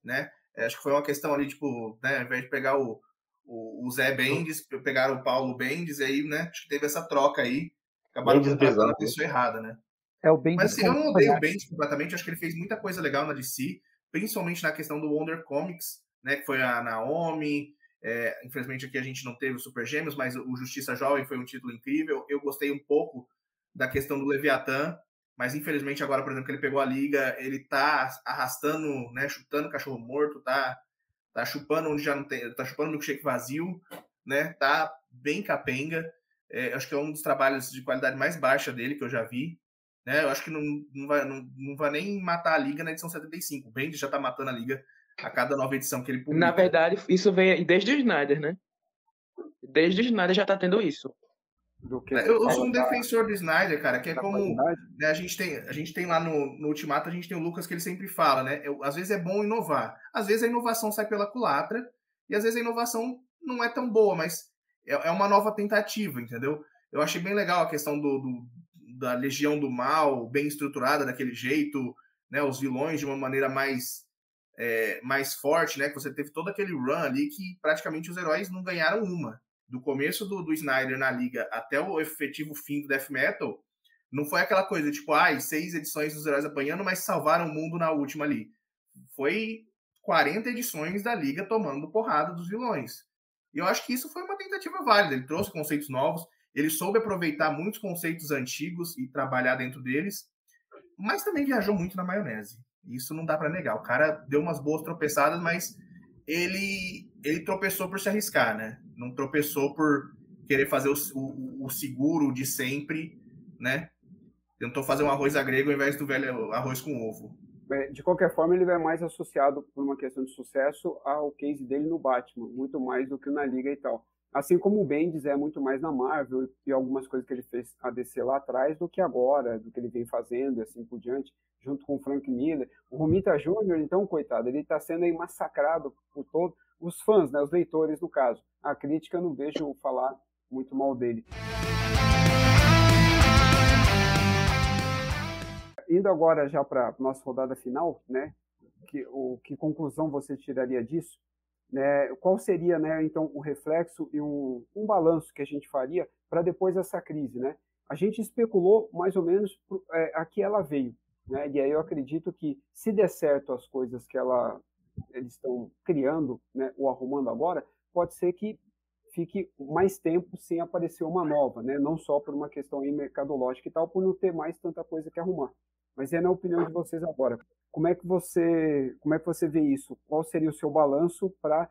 né? É, acho que foi uma questão ali, tipo, né? Ao invés de pegar o, o, o Zé Bendis, pegaram o Paulo Bendis, e aí, né? Acho que teve essa troca aí. Acabaram contratando a né? pessoa errada, né? É o Bendis Mas assim, eu não odeio o Bendis completamente, acho que ele fez muita coisa legal na DC, principalmente na questão do Wonder Comics, né, que foi a Naomi. É, infelizmente aqui a gente não teve o Super Gêmeos, mas o Justiça Jovem foi um título incrível. Eu gostei um pouco da questão do Leviatã, mas infelizmente agora, por exemplo, que ele pegou a liga, ele tá arrastando, né, chutando cachorro morto, tá, tá chupando onde já não tem, tá chupando milkshake vazio, né, tá bem capenga. É, acho que é um dos trabalhos de qualidade mais baixa dele que eu já vi. Né, eu acho que não, não, vai, não, não vai nem matar a liga na edição 75. O Bendis já tá matando a liga a cada nova edição que ele publica. Na verdade, isso vem desde o Snyder, né? Desde o Snyder já tá tendo isso. Do que. Eu, eu sou um defensor do Snyder, cara, que é como né, a gente tem, a gente tem lá no, no Ultimato, a gente tem o Lucas que ele sempre fala, né? Eu, às vezes é bom inovar, às vezes a inovação sai pela culatra e às vezes a inovação não é tão boa, mas é, é uma nova tentativa, entendeu? Eu achei bem legal a questão do, do da Legião do Mal, bem estruturada daquele jeito, né? Os vilões de uma maneira mais é, mais forte, né? Que você teve todo aquele run ali que praticamente os heróis não ganharam uma do começo do, do Snyder na liga até o efetivo fim do Death Metal, não foi aquela coisa tipo, ai, seis edições dos heróis apanhando, mas salvaram o mundo na última ali. Foi 40 edições da liga tomando porrada dos vilões. E eu acho que isso foi uma tentativa válida. Ele trouxe conceitos novos, ele soube aproveitar muitos conceitos antigos e trabalhar dentro deles, mas também viajou muito na maionese. Isso não dá para negar. O cara deu umas boas tropeçadas, mas ele ele tropeçou por se arriscar, né? Não tropeçou por querer fazer o, o, o seguro de sempre, né? Tentou fazer um arroz a grego ao invés do velho arroz com ovo. É, de qualquer forma, ele é mais associado, por uma questão de sucesso, ao case dele no Batman, muito mais do que na Liga e tal. Assim como o Bendis é muito mais na Marvel e algumas coisas que ele fez a DC lá atrás do que agora, do que ele vem fazendo e assim por diante, junto com o Frank Miller. O Romita Jr., então, coitado, ele está sendo aí massacrado por todos os fãs, né, os leitores no caso. A crítica não vejo falar muito mal dele. Indo agora já para nossa rodada final, né? Que, o, que conclusão você tiraria disso? Né, qual seria, né, então, o reflexo e um, um balanço que a gente faria para depois dessa crise, né? A gente especulou mais ou menos é, a que ela veio, né? E aí eu acredito que se der certo as coisas que ela eles estão criando, né, ou arrumando agora, pode ser que fique mais tempo sem aparecer uma nova, né? Não só por uma questão mercadológica e tal, por não ter mais tanta coisa que arrumar. Mas é na opinião de vocês agora. Como é que você, como é que você vê isso? Qual seria o seu balanço para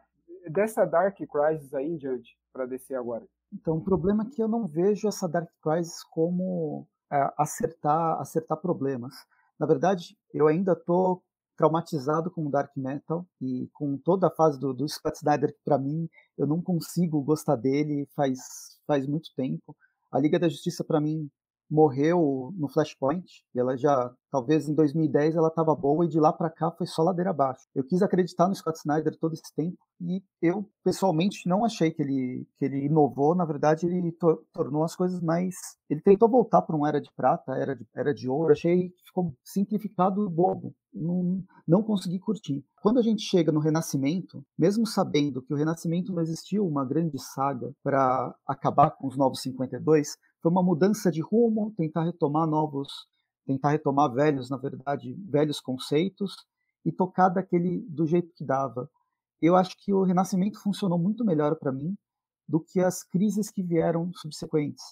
dessa Dark Crisis aí em diante para descer agora? Então, o problema é que eu não vejo essa Dark Crisis como é, acertar, acertar problemas. Na verdade, eu ainda estou traumatizado com o Dark Metal e com toda a fase do, do Scott Snyder, que para mim eu não consigo gostar dele faz, faz muito tempo. A Liga da Justiça, para mim, morreu no Flashpoint, e ela já, talvez em 2010 ela estava boa e de lá para cá foi só ladeira abaixo. Eu quis acreditar no Scott Snyder todo esse tempo e eu pessoalmente não achei que ele que ele inovou, na verdade ele to tornou as coisas mais, ele tentou voltar para um era de prata, era de era de ouro, achei que ficou simplificado e bobo. Não, não consegui curtir. Quando a gente chega no Renascimento, mesmo sabendo que o Renascimento não existiu uma grande saga para acabar com os Novos 52, foi uma mudança de rumo, tentar retomar novos, tentar retomar velhos, na verdade, velhos conceitos e tocar daquele do jeito que dava. Eu acho que o Renascimento funcionou muito melhor para mim do que as crises que vieram subsequentes.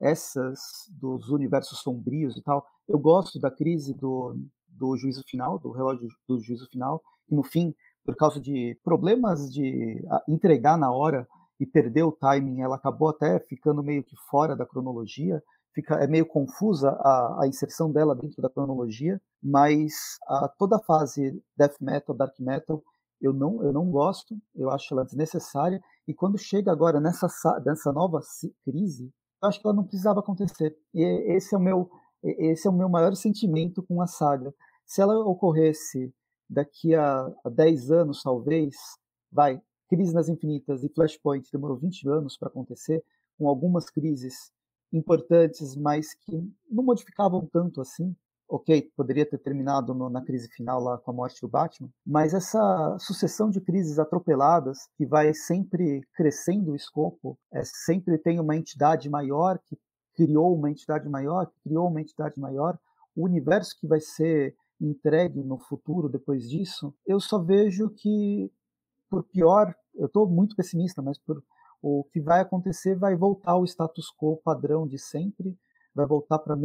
Essas dos universos sombrios e tal. Eu gosto da crise do, do juízo final, do relógio do juízo final, que no fim, por causa de problemas de entregar na hora, e perdeu o timing, ela acabou até ficando meio que fora da cronologia, fica é meio confusa a, a inserção dela dentro da cronologia, mas a, toda a fase death metal, dark metal, eu não eu não gosto, eu acho ela desnecessária e quando chega agora nessa nessa nova crise, eu acho que ela não precisava acontecer. E esse é o meu esse é o meu maior sentimento com a saga. Se ela ocorresse daqui a, a 10 anos, talvez, vai, Crise nas Infinitas e Flashpoint demorou 20 anos para acontecer, com algumas crises importantes, mas que não modificavam tanto assim. Ok, poderia ter terminado no, na crise final lá com a morte do Batman, mas essa sucessão de crises atropeladas que vai sempre crescendo o escopo, é, sempre tem uma entidade maior que criou uma entidade maior, que criou uma entidade maior, o universo que vai ser entregue no futuro depois disso, eu só vejo que por pior, eu estou muito pessimista, mas por, o que vai acontecer vai voltar ao status quo padrão de sempre, vai voltar para o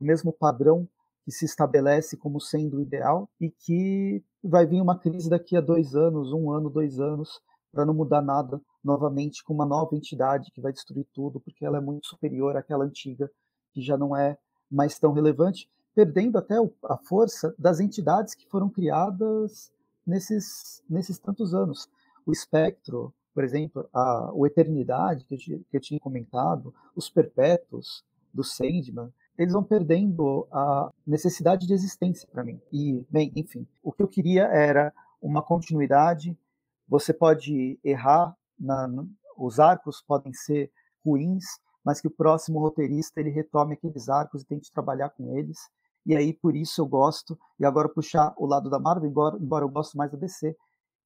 mesmo padrão que se estabelece como sendo o ideal e que vai vir uma crise daqui a dois anos, um ano, dois anos, para não mudar nada novamente com uma nova entidade que vai destruir tudo, porque ela é muito superior àquela antiga, que já não é mais tão relevante, perdendo até a força das entidades que foram criadas nesses, nesses tantos anos. O espectro, Por exemplo, a, o Eternidade, que eu, que eu tinha comentado, os Perpétuos, do Sandman, eles vão perdendo a necessidade de existência para mim. E, bem, enfim, o que eu queria era uma continuidade. Você pode errar, na, os arcos podem ser ruins, mas que o próximo roteirista ele retome aqueles arcos e tente trabalhar com eles. E aí, por isso eu gosto. E agora puxar o lado da Marvel, embora, embora eu goste mais da DC.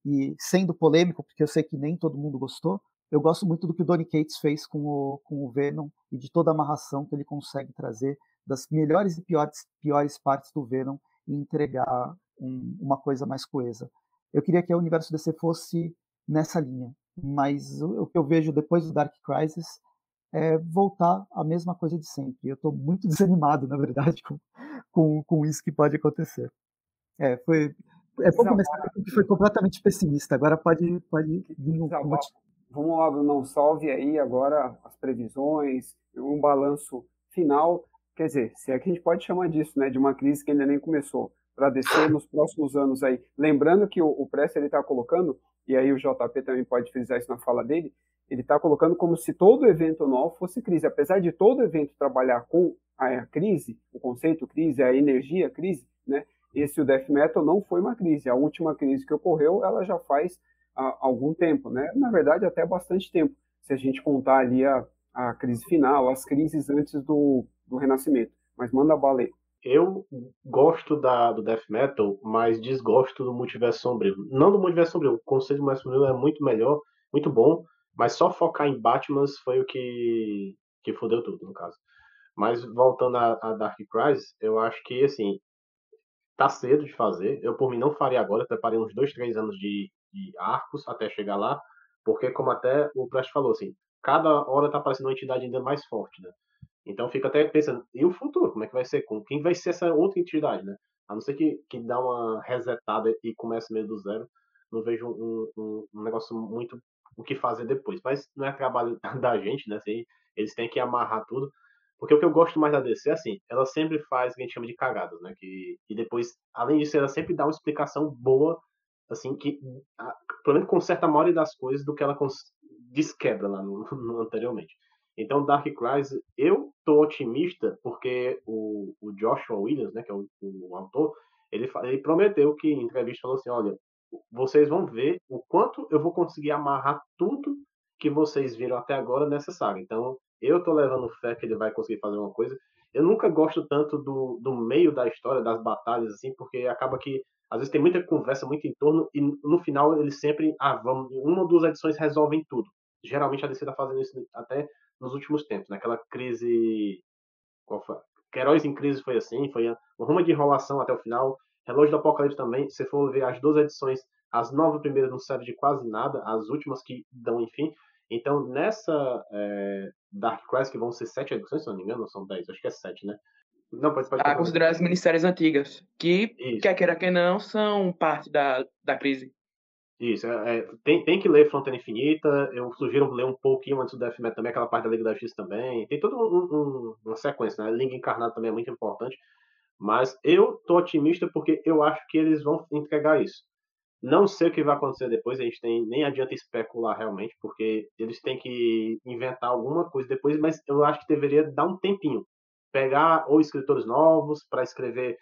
E sendo polêmico, porque eu sei que nem todo mundo gostou, eu gosto muito do que o Donny Cates fez com o, com o Venom e de toda a amarração que ele consegue trazer das melhores e piores, piores partes do Venom e entregar um, uma coisa mais coesa. Eu queria que o universo DC fosse nessa linha, mas o, o que eu vejo depois do Dark Crisis é voltar à mesma coisa de sempre. Eu estou muito desanimado, na verdade, com, com, com isso que pode acontecer. É, foi, é bom começar porque foi completamente pessimista. Agora pode, pode vir um, Vamos lá, não salve aí agora as previsões, um balanço final. Quer dizer, se é que a gente pode chamar disso, né, de uma crise que ainda nem começou, para descer nos próximos anos aí. Lembrando que o, o ele está colocando, e aí o JP também pode frisar isso na fala dele, ele está colocando como se todo evento novo fosse crise. Apesar de todo evento trabalhar com a crise, o conceito crise, a energia crise, né? Esse o death metal não foi uma crise. A última crise que ocorreu, ela já faz há algum tempo, né? Na verdade, até bastante tempo. Se a gente contar ali a, a crise final, as crises antes do, do renascimento. Mas manda bala aí. Eu gosto da, do death metal, mas desgosto do multiverso sombrio. Não do multiverso sombrio, o conceito do multiverso sombrio é muito melhor, muito bom, mas só focar em Batman foi o que, que fodeu tudo, no caso. Mas voltando a, a Dark Crisis, eu acho que, assim, tá cedo de fazer. Eu, por mim, não faria agora. Preparei uns dois, três anos de, de arcos até chegar lá, porque, como até o Prest falou, assim, cada hora tá aparecendo uma entidade ainda mais forte, né? Então fica até pensando, e o futuro? Como é que vai ser? Com quem vai ser essa outra entidade, né? A não ser que, que dá uma resetada e comece meio do zero, não vejo um, um, um negócio muito o que fazer depois. Mas não é trabalho da gente, né? Assim, eles têm que amarrar tudo. Porque o que eu gosto mais da DC, assim, ela sempre faz o que a gente chama de cagadas, né? Que, e depois, além disso, ela sempre dá uma explicação boa, assim, que a, pelo menos conserta a maioria das coisas do que ela desquebra lá no, no, anteriormente. Então, Dark Crisis, eu tô otimista porque o, o Joshua Williams, né, que é o, o autor, ele, ele prometeu que em entrevista falou assim, olha, vocês vão ver o quanto eu vou conseguir amarrar tudo que vocês viram até agora nessa saga. Então, eu tô levando fé que ele vai conseguir fazer uma coisa. Eu nunca gosto tanto do, do meio da história, das batalhas, assim, porque acaba que às vezes tem muita conversa, muito em torno, e no final eles sempre, ah, vamos, uma ou duas edições resolvem tudo. Geralmente a DC tá fazendo isso até nos últimos tempos, naquela crise. Qual foi? Heróis em Crise foi assim, foi uma ruma de enrolação até o final. Relógio do Apocalipse também, se for ver as duas edições, as nove primeiras não servem de quase nada, as últimas que dão, enfim. Então, nessa é, Dark Crisis, que vão ser sete edições, se não me engano, são dez, acho que é sete, né? Não, pode, pode. A considerar as minisséries antigas, que, Isso. quer queira que não, são parte da, da crise. Isso, é, é, tem, tem que ler Fronteira Infinita, eu sugiro ler um pouquinho antes do Death Metal também, aquela parte da Liga da Justiça também, tem toda um, um, uma sequência, né? Liga Encarnada também é muito importante, mas eu tô otimista porque eu acho que eles vão entregar isso. Não sei o que vai acontecer depois, a gente tem, nem adianta especular realmente, porque eles têm que inventar alguma coisa depois, mas eu acho que deveria dar um tempinho. Pegar ou escritores novos para escrever,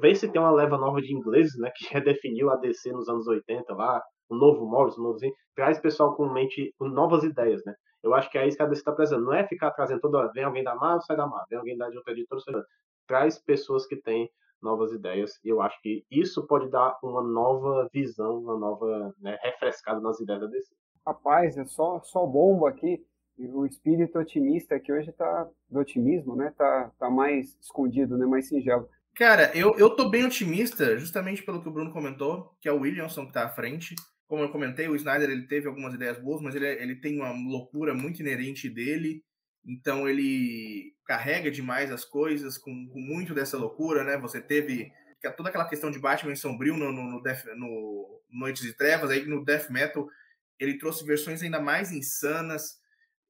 ver se tem uma leva nova de ingleses, né, que redefiniu a DC nos anos 80 lá, o novo Morris, o novo Zen, traz pessoal com mente, com novas ideias, né? Eu acho que é isso que a DC está precisando. Não é ficar trazendo toda hora, vem alguém da Marvel, sai da Marvel, vem alguém da de outra editora, sai da traz pessoas que têm novas ideias e eu acho que isso pode dar uma nova visão, uma nova né, refrescada nas ideias da DC. Rapaz, é só, só bomba aqui. O espírito otimista que hoje tá do otimismo, né? Tá, tá mais escondido, né? Mais singelo. Cara, eu, eu tô bem otimista, justamente pelo que o Bruno comentou, que é o Williamson que tá à frente. Como eu comentei, o Snyder ele teve algumas ideias boas, mas ele, ele tem uma loucura muito inerente dele. Então ele carrega demais as coisas com, com muito dessa loucura, né? Você teve toda aquela questão de Batman sombrio no, no, no, Death, no Noites de Trevas, aí no Death Metal ele trouxe versões ainda mais insanas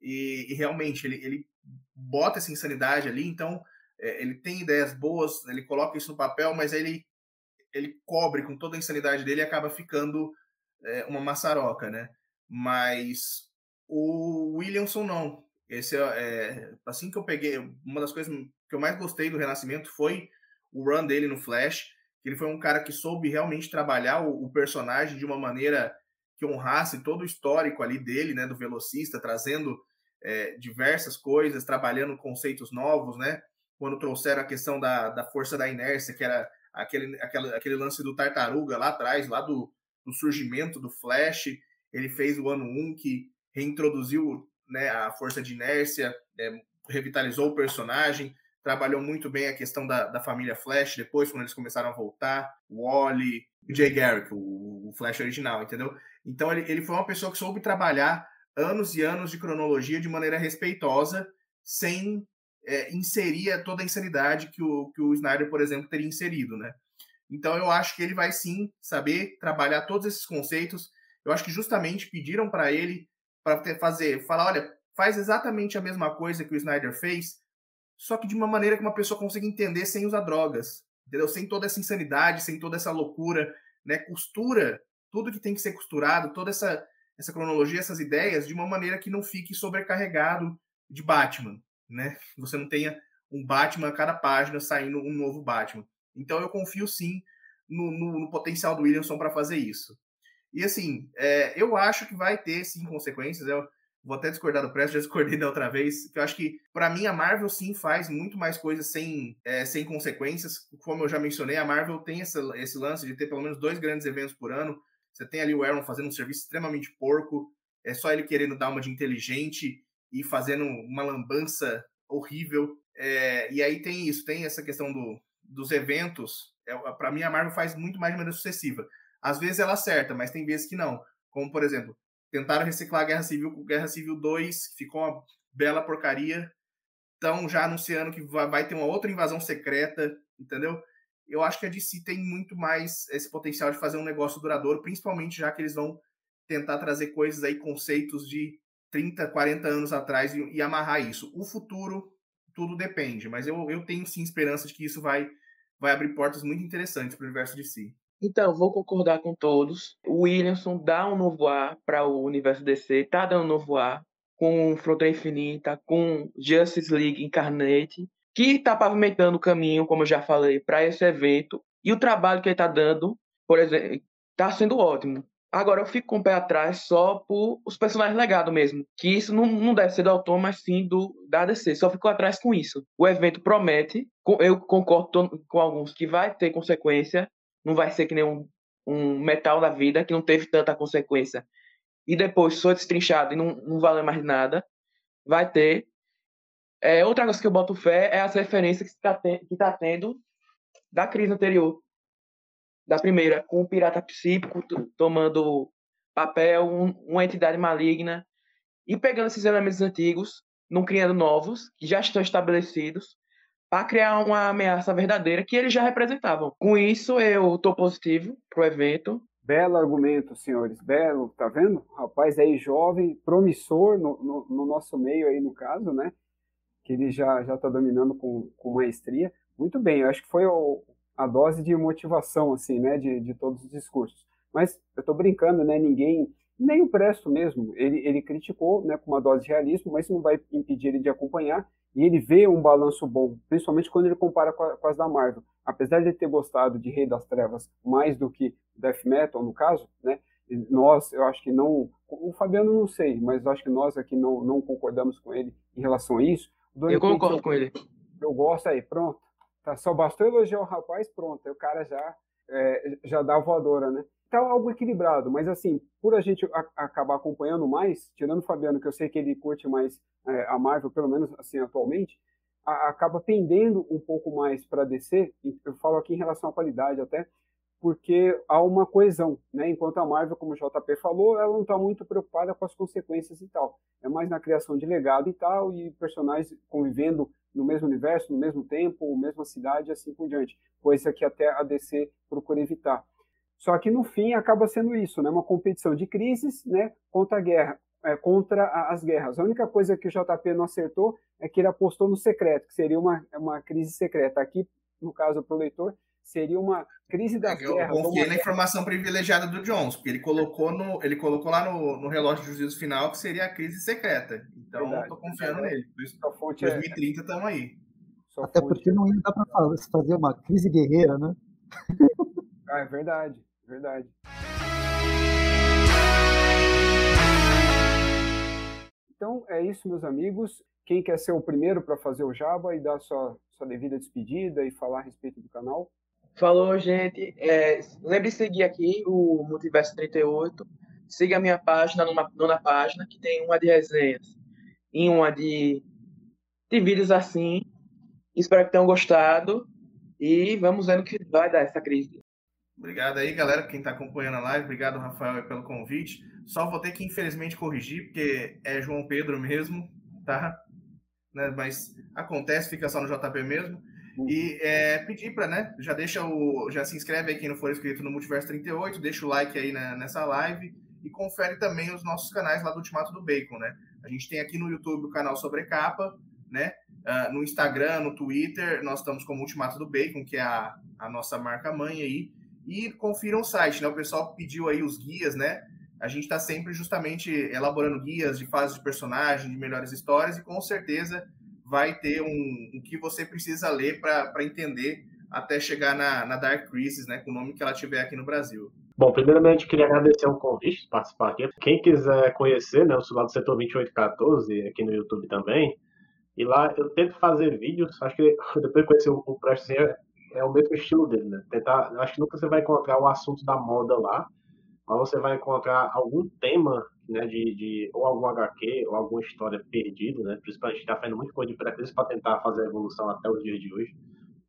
e, e realmente ele, ele bota essa insanidade ali, então é, ele tem ideias boas, ele coloca isso no papel, mas ele ele cobre com toda a insanidade dele e acaba ficando é, uma maçaroca, né? Mas o Williamson não. Esse é, é, assim que eu peguei, uma das coisas que eu mais gostei do Renascimento foi o run dele no Flash, que ele foi um cara que soube realmente trabalhar o, o personagem de uma maneira que honrasse todo o histórico ali dele, né, do velocista, trazendo é, diversas coisas, trabalhando conceitos novos, né? Quando trouxeram a questão da, da força da inércia, que era aquele, aquele, aquele lance do tartaruga lá atrás, lá do, do surgimento do Flash, ele fez o ano 1 que reintroduziu né, a força de inércia, é, revitalizou o personagem, trabalhou muito bem a questão da, da família Flash depois, quando eles começaram a voltar, o Wally, o Jay Garrick, o, o, Flash original, entendeu? Então ele, ele foi uma pessoa que soube trabalhar anos e anos de cronologia de maneira respeitosa, sem é, inserir toda a insanidade que o, que o Snyder, por exemplo, teria inserido, né? Então eu acho que ele vai sim saber trabalhar todos esses conceitos. Eu acho que justamente pediram para ele para fazer, falar, olha, faz exatamente a mesma coisa que o Snyder fez, só que de uma maneira que uma pessoa consiga entender sem usar drogas, entendeu? Sem toda essa insanidade, sem toda essa loucura, né? Costura tudo que tem que ser costurado, toda essa essa cronologia, essas ideias de uma maneira que não fique sobrecarregado de Batman, né? Você não tenha um Batman a cada página saindo um novo Batman. Então eu confio sim no, no, no potencial do Williamson para fazer isso. E assim, é, eu acho que vai ter sim consequências. Eu vou até discordar do Presto, já discordei da outra vez. Que eu acho que, para mim, a Marvel sim faz muito mais coisas sem, é, sem consequências. Como eu já mencionei, a Marvel tem essa, esse lance de ter pelo menos dois grandes eventos por ano. Você tem ali o Aaron fazendo um serviço extremamente porco. É só ele querendo dar uma de inteligente e fazendo uma lambança horrível. É, e aí tem isso, tem essa questão do, dos eventos. É, para mim, a Marvel faz muito mais de maneira sucessiva. Às vezes ela acerta, mas tem vezes que não. Como, por exemplo, tentaram reciclar a Guerra Civil com Guerra Civil 2, ficou uma bela porcaria. Estão já anunciando que vai ter uma outra invasão secreta, entendeu? Eu acho que a DC tem muito mais esse potencial de fazer um negócio duradouro, principalmente já que eles vão tentar trazer coisas aí, conceitos de 30, 40 anos atrás e, e amarrar isso. O futuro, tudo depende, mas eu, eu tenho sim esperança de que isso vai, vai abrir portas muito interessantes para o universo de si. Então, vou concordar com todos. O Williamson dá um novo ar para o universo DC, tá dando um novo ar com Fronteira Infinita, com Justice League Incarnate, que está pavimentando o caminho, como eu já falei, para esse evento. E o trabalho que ele está dando, por exemplo, está sendo ótimo. Agora eu fico com o pé atrás só por os personagens legados mesmo. Que isso não, não deve ser do autor, mas sim do da DC. Só fico atrás com isso. O evento promete, eu concordo com alguns que vai ter consequência. Não vai ser que nem um, um metal da vida que não teve tanta consequência. E depois foi destrinchado e não, não valeu mais nada. Vai ter. É, outra coisa que eu boto fé é as referências que está tá tendo da crise anterior da primeira, com o pirata psíquico tomando papel, um, uma entidade maligna, e pegando esses elementos antigos, não criando novos, que já estão estabelecidos, para criar uma ameaça verdadeira que eles já representavam. Com isso, eu estou positivo pro evento. Belo argumento, senhores, belo, tá vendo? Rapaz aí jovem, promissor no, no, no nosso meio aí, no caso, né? Que ele já já está dominando com, com maestria. Muito bem, eu acho que foi o, a dose de motivação, assim, né, de, de todos os discursos. Mas eu estou brincando, né, ninguém, nem o Presto mesmo, ele, ele criticou, né, com uma dose de realismo, mas isso não vai impedir ele de acompanhar, e ele vê um balanço bom, principalmente quando ele compara com, a, com as da Marvel. Apesar de ele ter gostado de Rei das Trevas mais do que Death Metal, no caso, né, nós, eu acho que não, o Fabiano não sei, mas acho que nós aqui não, não concordamos com ele em relação a isso. eu concordo com ele. Eu gosto aí, pronto. Tá, só bastou elogiar o rapaz, pronto, aí o cara já, é, já dá a voadora, né? Então, algo equilibrado, mas assim, por a gente a, acabar acompanhando mais, tirando o Fabiano, que eu sei que ele curte mais é, a Marvel, pelo menos assim atualmente, a, acaba pendendo um pouco mais para DC, eu falo aqui em relação à qualidade até, porque há uma coesão, né? Enquanto a Marvel, como o JP falou, ela não está muito preocupada com as consequências e tal. É mais na criação de legado e tal, e personagens convivendo no mesmo universo, no mesmo tempo, mesma cidade, assim por diante. Coisa que até a DC procura evitar. Só que no fim acaba sendo isso, né? Uma competição de crises, né? Contra a guerra, é, contra as guerras. A única coisa que o JP não acertou é que ele apostou no secreto, que seria uma, uma crise secreta. Aqui, no caso para o leitor, seria uma crise das eu guerras. confiei na informação privilegiada do Jones, porque ele colocou, no, ele colocou lá no, no relógio de juízo final que seria a crise secreta. Então, eu tô confiando nele. Por isso, Sua fonte é, 2030 estamos aí. sua Até porque não ia dar para fazer uma crise guerreira, né? Ah, é verdade, verdade. Então é isso, meus amigos. Quem quer ser o primeiro para fazer o Java e dar sua, sua devida despedida e falar a respeito do canal? Falou, gente. É, lembre de seguir aqui o Multiverso 38. Siga a minha página, numa, nona página, que tem uma de resenhas e uma de, de vídeos assim. Espero que tenham gostado. E vamos ver no que vai dar essa crise. Obrigado aí, galera, quem está acompanhando a live. Obrigado, Rafael, pelo convite. Só vou ter que, infelizmente, corrigir, porque é João Pedro mesmo, tá? Né, Mas acontece, fica só no JP mesmo. E é, pedir para, né? Já deixa o. Já se inscreve aí quem não for inscrito no Multiverso 38, deixa o like aí na- nessa live e confere também os nossos canais lá do Ultimato do Bacon, né? A gente tem aqui no YouTube o canal Sobre Capa, né? Ah, no Instagram, no Twitter, nós estamos como Ultimato do Bacon, que é a, a nossa marca mãe aí. E confiram o site, né? O pessoal pediu aí os guias, né? A gente está sempre justamente elaborando guias de fases de personagem, de melhores histórias, e com certeza vai ter um, um que você precisa ler para entender até chegar na, na Dark Crisis, né? Com o nome que ela tiver aqui no Brasil. Bom, primeiramente queria agradecer o convite de participar aqui. Quem quiser conhecer, né, sou lá do setor 2814, aqui no YouTube também. E lá eu tento fazer vídeos, acho que depois de conhecer o, o é, é o mesmo estilo dele, né? Tentar, acho que nunca você vai encontrar o assunto da moda lá, mas você vai encontrar algum tema, né, de, de ou algum HQ, ou alguma história perdida, né? Principalmente a gente está fazendo muita coisa de pré-crise para tentar fazer a evolução até os dias de hoje.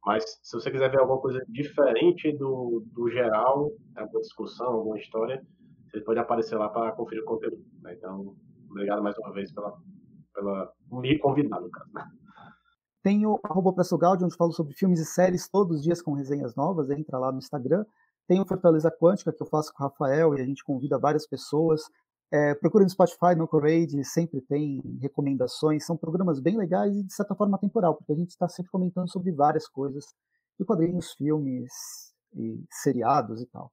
Mas se você quiser ver alguma coisa diferente do, do geral, alguma discussão, alguma história, você pode aparecer lá para conferir o conteúdo. né? Então, obrigado mais uma vez pela, pela me convidar, no caso. Tem o arroba Preço Gaudi, onde falo sobre filmes e séries todos os dias com resenhas novas, entra lá no Instagram. Tem o Fortaleza Quântica, que eu faço com o Rafael, e a gente convida várias pessoas. É, no Spotify, no Corade, sempre tem recomendações. São programas bem legais e, de certa forma, temporal, porque a gente está sempre comentando sobre várias coisas, de quadrinhos, filmes e seriados e tal.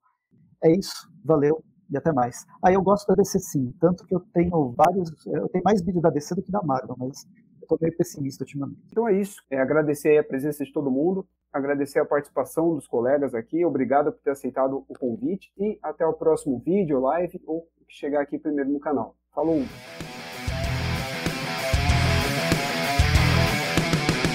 É isso, valeu e até mais. Aí eu gosto da DC sim, tanto que eu tenho vários, eu tenho mais vídeo da DC do que da Marvel, mas tô meio pessimista ultimamente. Então é isso. É, agradecer a presença de todo mundo, agradecer a participação dos colegas aqui, obrigado por ter aceitado o convite e até o próximo vídeo, live ou chegar aqui primeiro no canal. Falou!